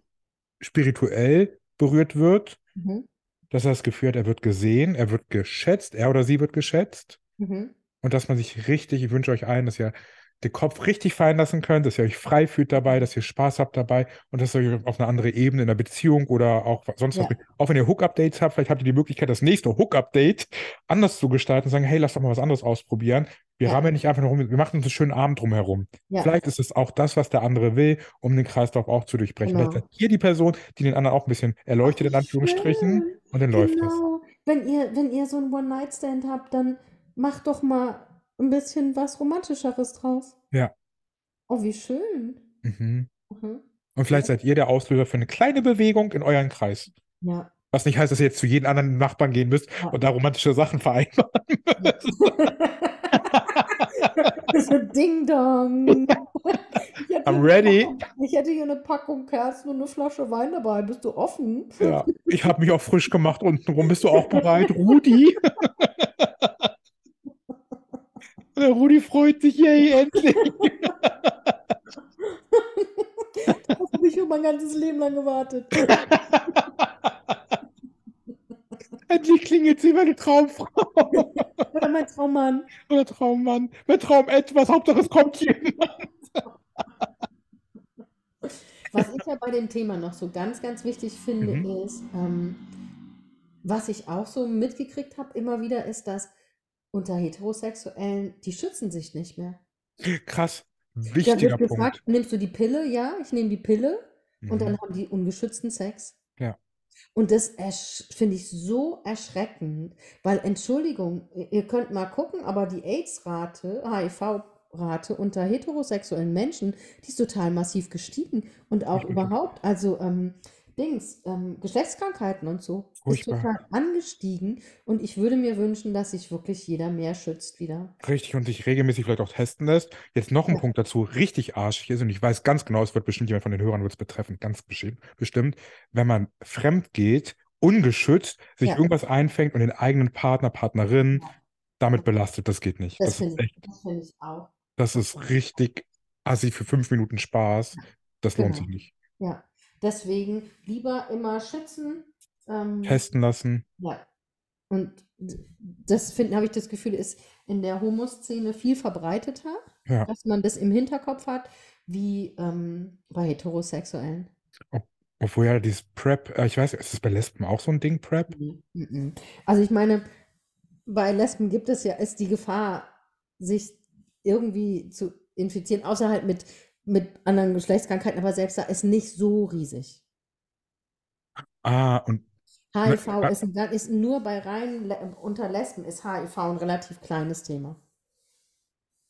spirituell berührt wird, Mhm. dass er das Gefühl hat, er wird gesehen, er wird geschätzt, er oder sie wird geschätzt. Mhm. Und dass man sich richtig, ich wünsche euch allen, dass ihr den Kopf richtig fallen lassen könnt, dass ihr euch frei fühlt dabei, dass ihr Spaß habt dabei und dass ihr euch auf eine andere Ebene in der Beziehung oder auch sonst was, Ja. auch wenn ihr Hook-Updates habt, vielleicht habt ihr die Möglichkeit, das nächste Hook-Update anders zu gestalten und sagen, hey, lass doch mal was anderes ausprobieren. Wir Ja. rammeln nicht einfach nur rum, wir machen uns einen schönen Abend drumherum. Ja. Vielleicht ist es auch das, was der andere will, um den Kreislauf auch zu durchbrechen. Genau. Vielleicht seid ihr die Person, die den anderen auch ein bisschen erleuchtet, in Anführungsstrichen, und dann läuft es. Genau. Wenn ihr, wenn ihr so einen One-Night-Stand habt, dann macht doch mal ein bisschen was Romantischeres draus. Ja. Oh, wie schön. Mhm. Mhm. Und vielleicht seid ihr der Auslöser für eine kleine Bewegung in euren Kreis. Ja. Was nicht heißt, dass ihr jetzt zu jedem anderen Nachbarn gehen müsst Ja. und da romantische Sachen vereinbaren müsst. so Ding Dong. Ich hätte, I'm hier eine ready. Packung- ich hätte hier eine Packung Kerzen und eine Flasche Wein dabei. Bist du offen? Ja, ich habe mich auch frisch gemacht untenrum. Bist du auch bereit, Rudi? Der Rudi freut sich, yay, endlich. Darauf habe ich schon mein ganzes Leben lang gewartet. Endlich klingelt sie, meine Traumfrau. Oder mein Traummann. Oder Traummann. Mein Traum etwas, Hauptsache es kommt jemand. Was ich ja bei dem Thema noch so ganz, ganz wichtig finde, Mhm. ist, ähm, was ich auch so mitgekriegt habe, immer wieder, ist, dass unter Heterosexuellen, die schützen sich nicht mehr. Krass, Da wichtiger wird gefragt, Punkt. nimmst du die Pille? Ja, ich nehme die Pille. Und dann Mhm. haben die ungeschützten Sex. Ja. Und das finde ich so erschreckend, weil Entschuldigung, ihr könnt mal gucken, aber die AIDS-Rate, HIV-Rate unter heterosexuellen Menschen, die ist total massiv gestiegen und auch überhaupt. Also ähm, Dings, ähm, Geschlechtskrankheiten und so ist Furchtbar. total angestiegen. Und ich würde mir wünschen, dass sich wirklich jeder mehr schützt wieder. Richtig und sich regelmäßig vielleicht auch testen lässt. Jetzt noch ein Ja. Punkt dazu, richtig arschig ist, und ich weiß ganz genau, es wird bestimmt jemand von den Hörern wird's betreffen, ganz bestimmt, wenn man fremd geht, ungeschützt, sich Ja. irgendwas einfängt und den eigenen Partner, Partnerin Ja. damit belastet, das geht nicht. Das Das ist finde ich, das finde ich auch. das ist richtig assi für fünf Minuten Spaß. Das lohnt Genau. sich nicht. Ja. Deswegen lieber immer schützen. Ähm, Testen lassen. Ja. Und das finde, habe ich das Gefühl, ist in der Homo-Szene viel verbreiteter, Ja. dass man das im Hinterkopf hat, wie ähm, bei Heterosexuellen. Ob, obwohl ja dieses Prep, äh, ich weiß, ist das bei Lesben auch so ein Ding, Prep? Nee, mhm. Also ich meine, bei Lesben gibt es ja, ist die Gefahr, sich irgendwie zu infizieren, außer halt mit, mit anderen Geschlechtskrankheiten, aber selbst da ist nicht so riesig. Ah, und HIV Ne, ist, ist nur bei rein unter Lesben ist HIV ein relativ kleines Thema.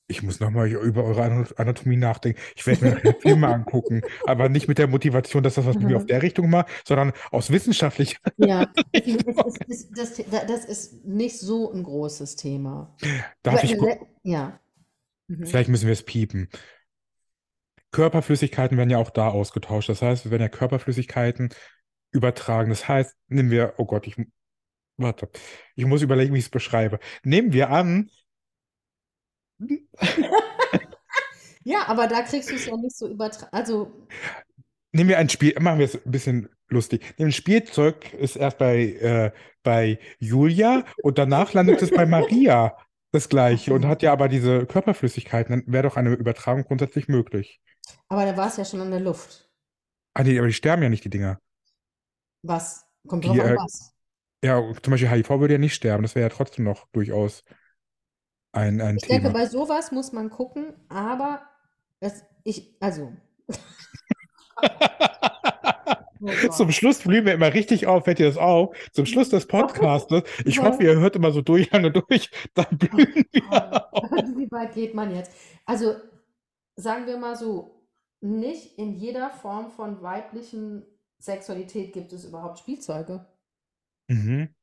Ich muss nochmal über eure Ana- Anatomie nachdenken. Ich werde mir nachher Filme angucken, aber nicht mit der Motivation, dass das was mit mir auf der Richtung macht, sondern aus wissenschaftlicher. Ja, das, das, das ist nicht so ein großes Thema. Darf Aber ich, ja. Mhm. vielleicht müssen wir es piepen. Körperflüssigkeiten werden ja auch da ausgetauscht. Das heißt, wir werden ja Körperflüssigkeiten übertragen. Das heißt, nehmen wir, oh Gott, ich, warte, ich muss überlegen, wie ich es beschreibe. Nehmen wir an, Ja, aber da kriegst du es ja nicht so übertragen. Also, Nehmen wir ein Spiel, machen wir es ein bisschen lustig. Nehmen ein Spielzeug ist erst bei, äh, bei Julia und danach landet es bei Maria das gleiche und hat ja aber diese Körperflüssigkeiten, dann wäre doch eine Übertragung grundsätzlich möglich. Aber da war es ja schon an der Luft. Ah nee, aber die sterben ja nicht, die Dinger. Was? Kommt Die, drauf an, äh, was. Ja, zum Beispiel HIV würde ja nicht sterben, das wäre ja trotzdem noch durchaus ein, ein Ich denke, Thema. bei sowas muss man gucken, aber es, ich, also. Oh. Zum Schluss blühen wir immer richtig auf, fällt dir das auf? Zum Schluss des Podcastes, ich Ja. hoffe, ihr hört immer so durch, lange durch, dann blühen wir auf. Wie weit geht man jetzt? Also, sagen wir mal so, nicht in jeder Form von weiblichen Sexualität gibt es überhaupt Spielzeuge. Mhm.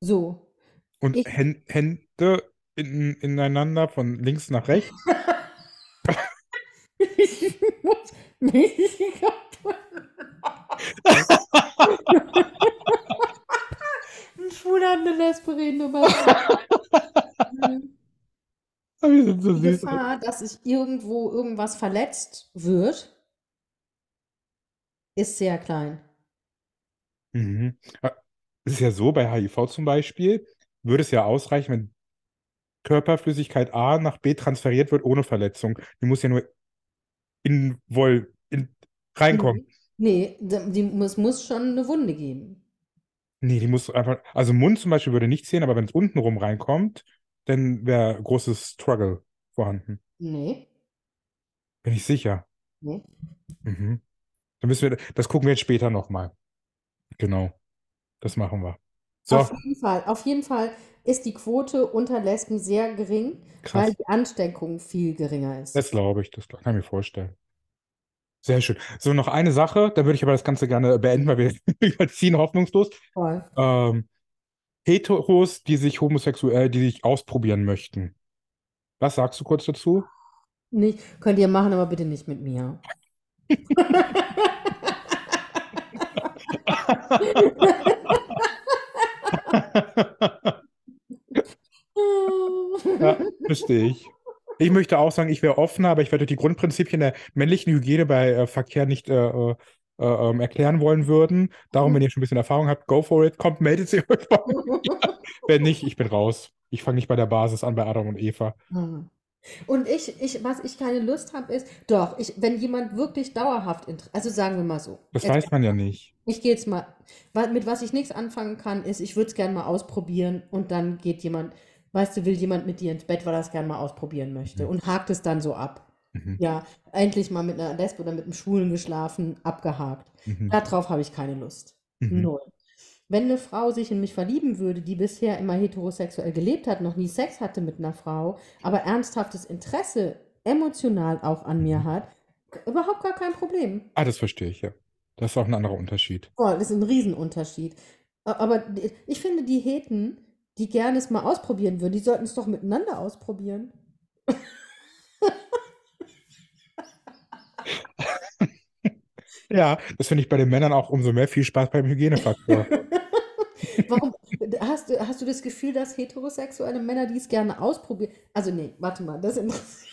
So. Und Ich- Hän- Hände in, ineinander von links nach rechts. Ich muss mich kaputt. Ein Schwuler hat eine Lesbe reden über so Die. Gefahr, dass sich irgendwo irgendwas verletzt wird, ist sehr klein. Mhm. Ah, Es ist ja so, bei HIV zum Beispiel, würde es ja ausreichen, wenn Körperflüssigkeit A nach B transferiert wird ohne Verletzung. Die muss ja nur invol in, reinkommen. Nee, die, es muss schon eine Wunde geben. Nee, die muss einfach, also Mund zum Beispiel würde nicht zählen, aber wenn es untenrum reinkommt, dann wäre großes Struggle vorhanden. Nee, Bin ich sicher. nee. Mhm. Dann müssen wir, das gucken wir jetzt später nochmal. Genau. Das machen wir. So, Auf jeden Fall, auf jeden Fall ist die Quote unter Lesben sehr gering, krass. weil die Ansteckung viel geringer ist. Das glaube ich, das kann ich mir vorstellen. Sehr schön. So, noch eine Sache, da würde ich aber das Ganze gerne beenden, weil wir überziehen hoffnungslos. Toll. Ähm, Heteros, die sich homosexuell, die sich ausprobieren möchten. Was sagst du kurz dazu? Nicht, könnt ihr machen, aber bitte nicht mit mir. Ja, verstehe ich. Ich möchte auch sagen, ich wäre offener, aber ich werde die Grundprinzipien der männlichen Hygiene bei äh, Verkehr nicht äh, äh, äh, ähm, erklären wollen würden. Darum, wenn ihr schon ein bisschen Erfahrung habt, go for it, kommt, meldet sie euch bei mir. Wenn nicht, ich bin raus. Ich fange nicht bei der Basis an, bei Adam und Eva. Mhm. Und ich, ich, was ich keine Lust habe, ist, doch, ich, wenn jemand wirklich dauerhaft, also sagen wir mal so, Das jetzt, weiß man ja nicht. ich gehe jetzt mal, mit was ich nichts anfangen kann, ist, ich würde es gerne mal ausprobieren und dann geht jemand, weißt du, will jemand mit dir ins Bett, weil er es gerne mal ausprobieren möchte Mhm. und hakt es dann so ab. Mhm. Ja, endlich mal mit einer Lesbe oder mit einem Schwulen geschlafen, abgehakt. Mhm. Darauf habe ich keine Lust. Mhm. Null. Wenn eine Frau sich in mich verlieben würde, die bisher immer heterosexuell gelebt hat, noch nie Sex hatte mit einer Frau, aber ernsthaftes Interesse emotional auch an mir hat, überhaupt gar kein Problem. Ah, das verstehe ich, ja. Das ist auch ein anderer Unterschied. Oh, das ist ein Riesenunterschied. Aber ich finde, die Heten, die gerne es mal ausprobieren würden, die sollten es doch miteinander ausprobieren. Ja, das finde ich bei den Männern auch umso mehr viel Spaß beim Hygienefaktor. Warum hast du, hast du das Gefühl, dass heterosexuelle Männer dies gerne ausprobieren? Also nee, warte mal, das interessiert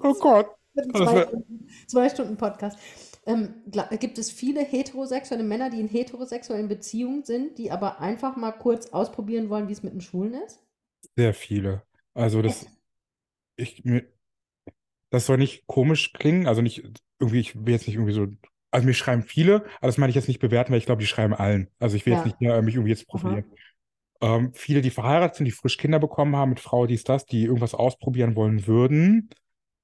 Oh Gott. Das Zwei Stunden, zwei Stunden Podcast. Ähm, gibt es viele heterosexuelle Männer, die in heterosexuellen Beziehungen sind, die aber einfach mal kurz ausprobieren wollen, wie es mit dem Schwulen ist? Sehr viele. Also das, ich, mir, das soll nicht komisch klingen, also nicht irgendwie, ich will jetzt nicht irgendwie so, also mir schreiben viele, aber das meine ich jetzt nicht bewerten, weil ich glaube, die schreiben allen. Also ich will jetzt Ja. nicht äh, mich irgendwie jetzt profilieren. Ähm, viele, die verheiratet sind, die frisch Kinder bekommen haben mit Frau, dies, das, die irgendwas ausprobieren wollen würden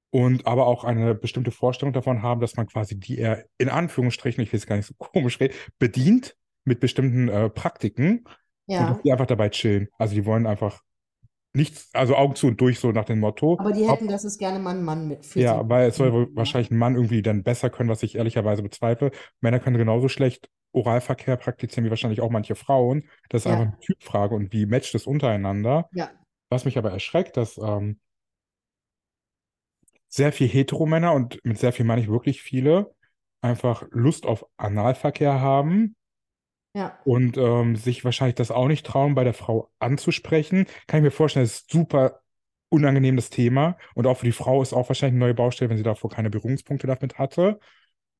und aber auch eine bestimmte Vorstellung davon haben, dass man quasi die eher in Anführungsstrichen, ich will es gar nicht so komisch reden, bedient mit bestimmten äh, Praktiken und Ja. dass die einfach dabei chillen. Also die wollen einfach nichts, also Augen zu und durch, so nach dem Motto. Aber die hätten, dass es gerne mal ein Mann mit ja, weil es soll Ja. wahrscheinlich ein Mann irgendwie dann besser können, was ich ehrlicherweise bezweifle. Männer können genauso schlecht Oralverkehr praktizieren wie wahrscheinlich auch manche Frauen. Das ist Ja. einfach eine Typfrage und wie matcht es untereinander. Ja. Was mich aber erschreckt, dass ähm, sehr viel Heteromänner und mit sehr viel meine ich wirklich viele einfach Lust auf Analverkehr haben Ja. und ähm, sich wahrscheinlich das auch nicht trauen, bei der Frau anzusprechen. Kann ich mir vorstellen, das ist super unangenehm das Thema und auch für die Frau ist auch wahrscheinlich eine neue Baustelle, wenn sie davor keine Berührungspunkte damit hatte.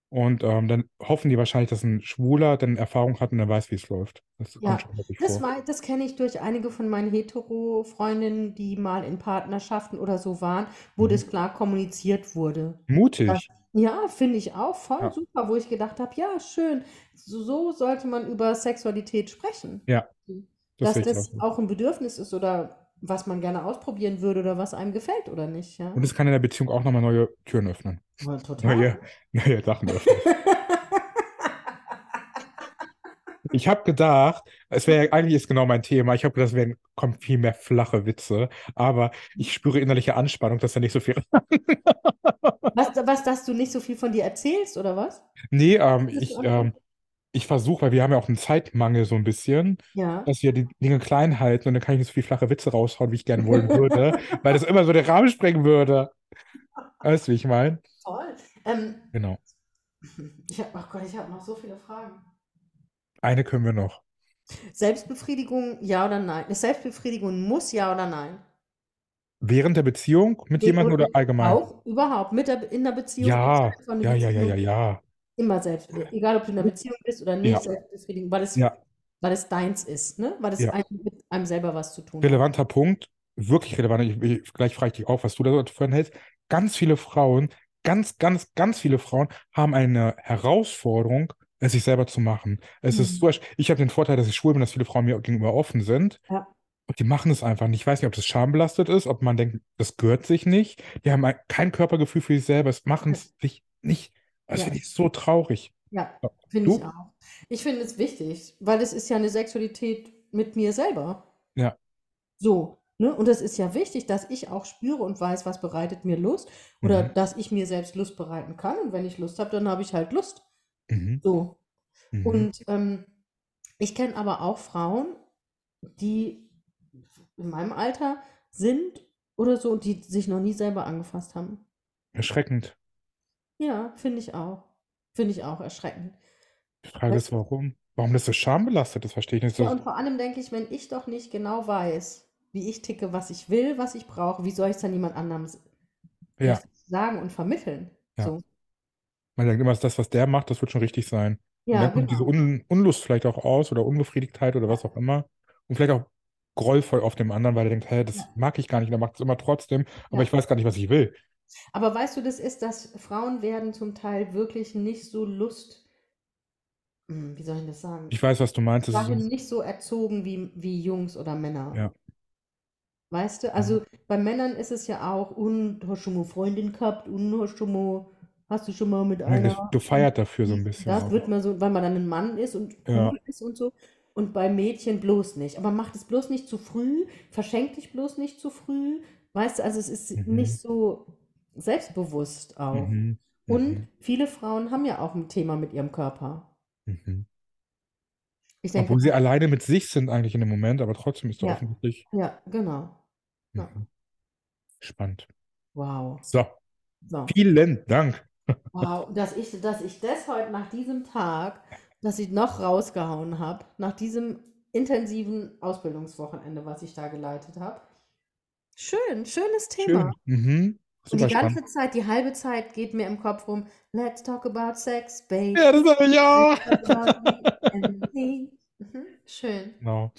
Und ähm, dann hoffen die wahrscheinlich, dass ein Schwuler dann Erfahrung hat und dann weiß, wie es läuft. Das Ja, Das, das kenne ich durch einige von meinen Hetero-Freundinnen, die mal in Partnerschaften oder so waren, wo Mhm. das klar kommuniziert wurde. Mutig. Ja, finde ich auch voll Ja. super, wo ich gedacht habe, ja, schön, so, so sollte man über Sexualität sprechen. Ja, das Dass das auch auch ein Bedürfnis ist oder was man gerne ausprobieren würde oder was einem gefällt oder nicht, ja. Und es kann in der Beziehung auch nochmal neue Türen öffnen. Ja, total. Neue, neue Sachen öffnen. Ich habe gedacht, es wäre eigentlich ist genau mein Thema. Ich habe gedacht, es wären kommen viel mehr flache Witze, aber ich spüre innerliche Anspannung, dass da nicht so viel. Was, was, dass du nicht so viel von dir erzählst oder was? Nee, ähm, ich, ähm, ich versuche, weil wir haben ja auch einen Zeitmangel so ein bisschen, Ja. dass wir die Dinge klein halten und dann kann ich nicht so viele flache Witze raushauen, wie ich gerne wollen würde, weil das immer so den Rahmen sprengen würde. Weißt du, wie ich meine? Toll. Ähm, Genau. ich habe, ach Gott, ich habe noch so viele Fragen. Eine können wir noch. Selbstbefriedigung, ja oder nein? Selbstbefriedigung muss, ja oder nein? Während der Beziehung mit jemandem oder allgemein? Auch überhaupt mit der, in der Beziehung. Ja, der ja, ja, ja, ja, ja. Immer selbst, egal ob du in einer Beziehung bist oder nicht, Ja. Selbstbefriedigung, weil es, Ja. weil es deins ist, ne? Weil es Ja. einem, mit einem selber was zu tun hat. Relevanter Punkt, wirklich relevant. Ich, ich, gleich frage ich dich auch, was du davon hältst. Ganz viele Frauen, ganz, ganz, ganz viele Frauen haben eine Herausforderung, es sich selber zu machen. Es ist Mhm. so, ich habe den Vorteil, dass ich schwul bin, dass viele Frauen mir gegenüber offen sind. Ja. Und die machen es einfach nicht. Ich weiß nicht, ob das schambelastet ist, ob man denkt, das gehört sich nicht. Die haben ein- kein Körpergefühl für sich selber, es machen es sich nicht. Das Ja. finde ich so traurig. Ja, finde ich auch. Ich finde es wichtig, weil es ist ja eine Sexualität mit mir selber. Ja. So, ne? Und es ist ja wichtig, dass ich auch spüre und weiß, was bereitet mir Lust oder Mhm. dass ich mir selbst Lust bereiten kann. Und wenn ich Lust habe, dann habe ich halt Lust. Mhm. So. Mhm. Und ähm, ich kenne aber auch Frauen, die in meinem Alter sind oder so und die sich noch nie selber angefasst haben. Erschreckend. Ja, finde ich auch. Finde ich auch erschreckend. Die Frage Weißt ist, warum? Warum das so schambelastet ist, verstehe ich nicht. Ja, So, und vor allem denke ich, wenn ich doch nicht genau weiß, wie ich ticke, was ich will, was ich brauche, wie soll ich es dann jemand anderem ja, sagen und vermitteln? Ja. So. Man denkt immer, das, was der macht, das wird schon richtig sein. Und Ja, dann kommt diese genau. Un Unlust vielleicht auch aus oder Unbefriedigtheit oder was auch immer. Und vielleicht auch grollvoll auf dem anderen, weil er denkt, hä, das Ja. mag ich gar nicht, und er macht es immer trotzdem, aber Ja. ich weiß gar nicht, was ich will. Aber weißt du, das ist, dass Frauen werden zum Teil wirklich nicht so Lust, Hm, wie soll ich das sagen? Ich weiß, was du meinst. Dahin so, nicht so erzogen wie, wie Jungs oder Männer. Ja. Weißt du, also bei Männern ist es ja auch, und hast schon mal Freundin gehabt, und hast schon mal, hast du schon mal mit einer. gefeiert dafür so ein bisschen. Das auch. wird man so, weil man dann ein Mann ist und Ja. cool ist und so. Und bei Mädchen bloß nicht. Aber macht es bloß nicht zu früh, verschenk dich bloß nicht zu früh. Weißt du, also es ist Mhm. nicht so selbstbewusst auch. Mhm. Und Mhm. viele Frauen haben ja auch ein Thema mit ihrem Körper. Mhm. Ich denke, Obwohl sie alleine mit sich sind eigentlich in dem Moment, aber trotzdem ist da Ja. offensichtlich. ja, genau. Ja. Mhm. Spannend. Wow. So, So. vielen Dank. Wow, dass ich, dass ich das heute nach diesem Tag, dass ich noch rausgehauen habe, nach diesem intensiven Ausbildungswochenende, was ich da geleitet habe. Schön, schönes Thema. Schön. Mhm. Und die ganze spannend. Zeit, die halbe Zeit geht mir im Kopf rum, let's talk about sex, babe. Ja, das habe ich auch. Mhm. Schön. Genau.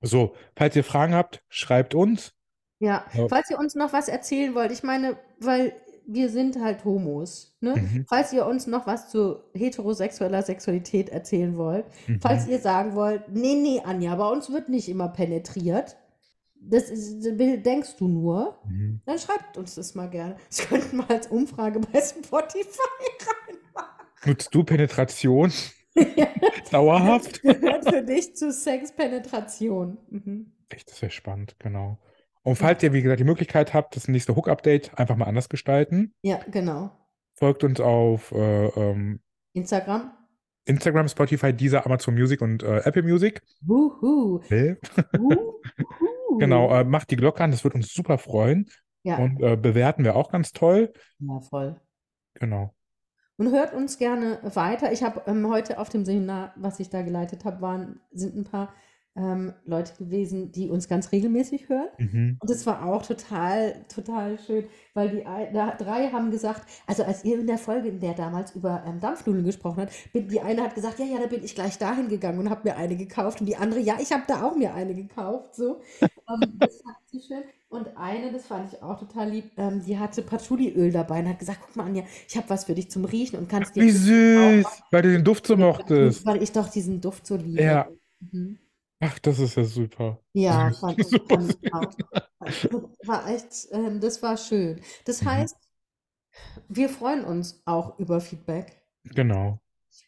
So, falls ihr Fragen habt, schreibt uns. Ja, Ja. falls ihr uns noch was erzählen wollt, ich meine, weil wir sind halt Homos, ne? Mhm. Falls ihr uns noch was zu heterosexueller Sexualität erzählen wollt, falls Mhm. ihr sagen wollt, nee, nee, Anja, bei uns wird nicht immer penetriert, das ist, denkst du nur, Mhm. dann schreibt uns das mal gerne. Das könnten wir als Umfrage bei Spotify reinmachen. Nutzt du Penetration dauerhaft? Gehört für dich zu Sexpenetration. Mhm. Echt, das wäre spannend, genau. Und falls ihr, wie gesagt, die Möglichkeit habt, das nächste Hook-Update einfach mal anders gestalten, Ja, genau. folgt uns auf äh, ähm, Instagram. Instagram, Spotify, Deezer, Amazon Music und äh, Apple Music. Wuhu. Ne? Wuhu. Genau, äh, macht die Glocke an, das wird uns super freuen. Ja, Und äh, bewerten wir auch ganz toll. ja, voll. Genau. Und hört uns gerne weiter. Ich habe ähm, heute auf dem Seminar, was ich da geleitet habe, waren, sind ein paar ähm, Leute gewesen, die uns ganz regelmäßig hören. Mhm. Und das war auch total, total schön, weil die ein- da, drei haben gesagt, also als ihr in der Folge, in der damals über ähm, Dampfnudeln gesprochen habt, bin, die eine hat gesagt, ja, ja, da bin ich gleich dahin gegangen und habe mir eine gekauft. Und die andere, ja, ich habe da auch mir eine gekauft. So. ähm, das fand sie schön. Und eine, das fand ich auch total lieb, ähm, die hatte Patchouliöl dabei und hat gesagt, guck mal, Anja, ich habe was für dich zum Riechen und kannst dir Wie süß, weil du den Duft so mochtest. weil ich doch diesen Duft so liebe. Ja. Mhm. Ach, das ist ja super. Ja, fand ich, Super fand ich auch. Das war echt, ähm, das war schön. Das Mhm. heißt, wir freuen uns auch über Feedback. Genau.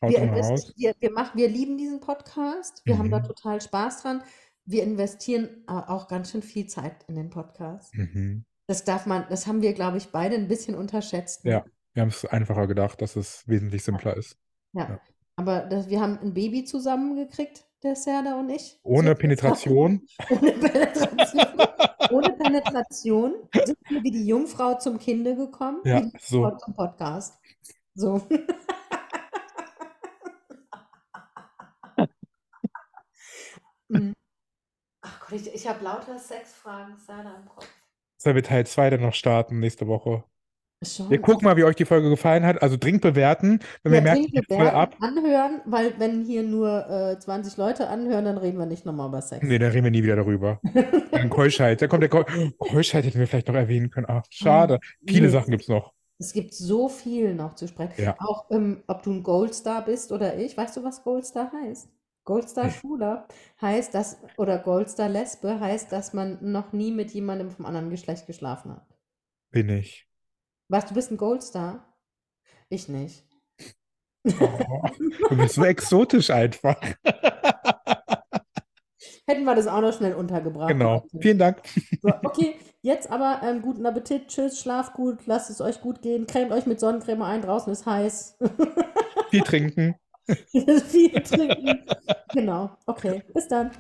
Haut Wir, immer wir, wir, machen, wir lieben diesen Podcast. Wir haben da Mhm. total Spaß dran. Wir investieren äh, auch ganz schön viel Zeit in den Podcast. Mhm. Das darf man, das haben wir, glaube ich, beide ein bisschen unterschätzt. ne? Ja, wir haben es einfacher gedacht, dass es wesentlich simpler ist. Ja. Ja. Aber das, wir haben ein Baby zusammengekriegt, der Serda und ich. Ohne So- Penetration. Ohne Penetration. Ohne Penetration sind wir wie die Jungfrau zum Kinde gekommen, Ja, wie die so. Jungfrau zum Podcast. So. Mm. Ach Gott, ich, ich habe lauter Sexfragen, Serda im Kopf. Sollen wir Teil 2 dann noch starten nächste Woche? Schon. Wir gucken mal, wie euch die Folge gefallen hat. Also dringend bewerten. Wenn wir Ja, merken, dringend bewerten, ab. anhören, weil wenn hier nur äh, 20 Leute anhören, dann reden wir nicht nochmal über Sex. Nee, dann reden wir nie wieder darüber. Dann Keuschheit. Da kommt der Keu Keuschheit hätten wir vielleicht noch erwähnen können. Ach, schade. Viele Nee. Sachen gibt es noch. Es gibt so viel noch zu sprechen. Ja. Auch ähm, ob du ein Goldstar bist oder ich. Weißt du, was Goldstar heißt? Goldstar. Schwuler heißt das, oder Goldstar Lesbe heißt, dass man noch nie mit jemandem vom anderen Geschlecht geschlafen hat. Bin ich. Was, du bist ein Goldstar? Ich nicht. Oh, du bist so exotisch einfach. Hätten wir das auch noch schnell untergebracht. Genau. Vielen Dank. So, okay, jetzt aber ähm, guten Appetit, tschüss, schlaft gut, lasst es euch gut gehen, cremt euch mit Sonnencreme ein, draußen ist heiß. Viel trinken. Viel trinken. Genau, okay, bis dann.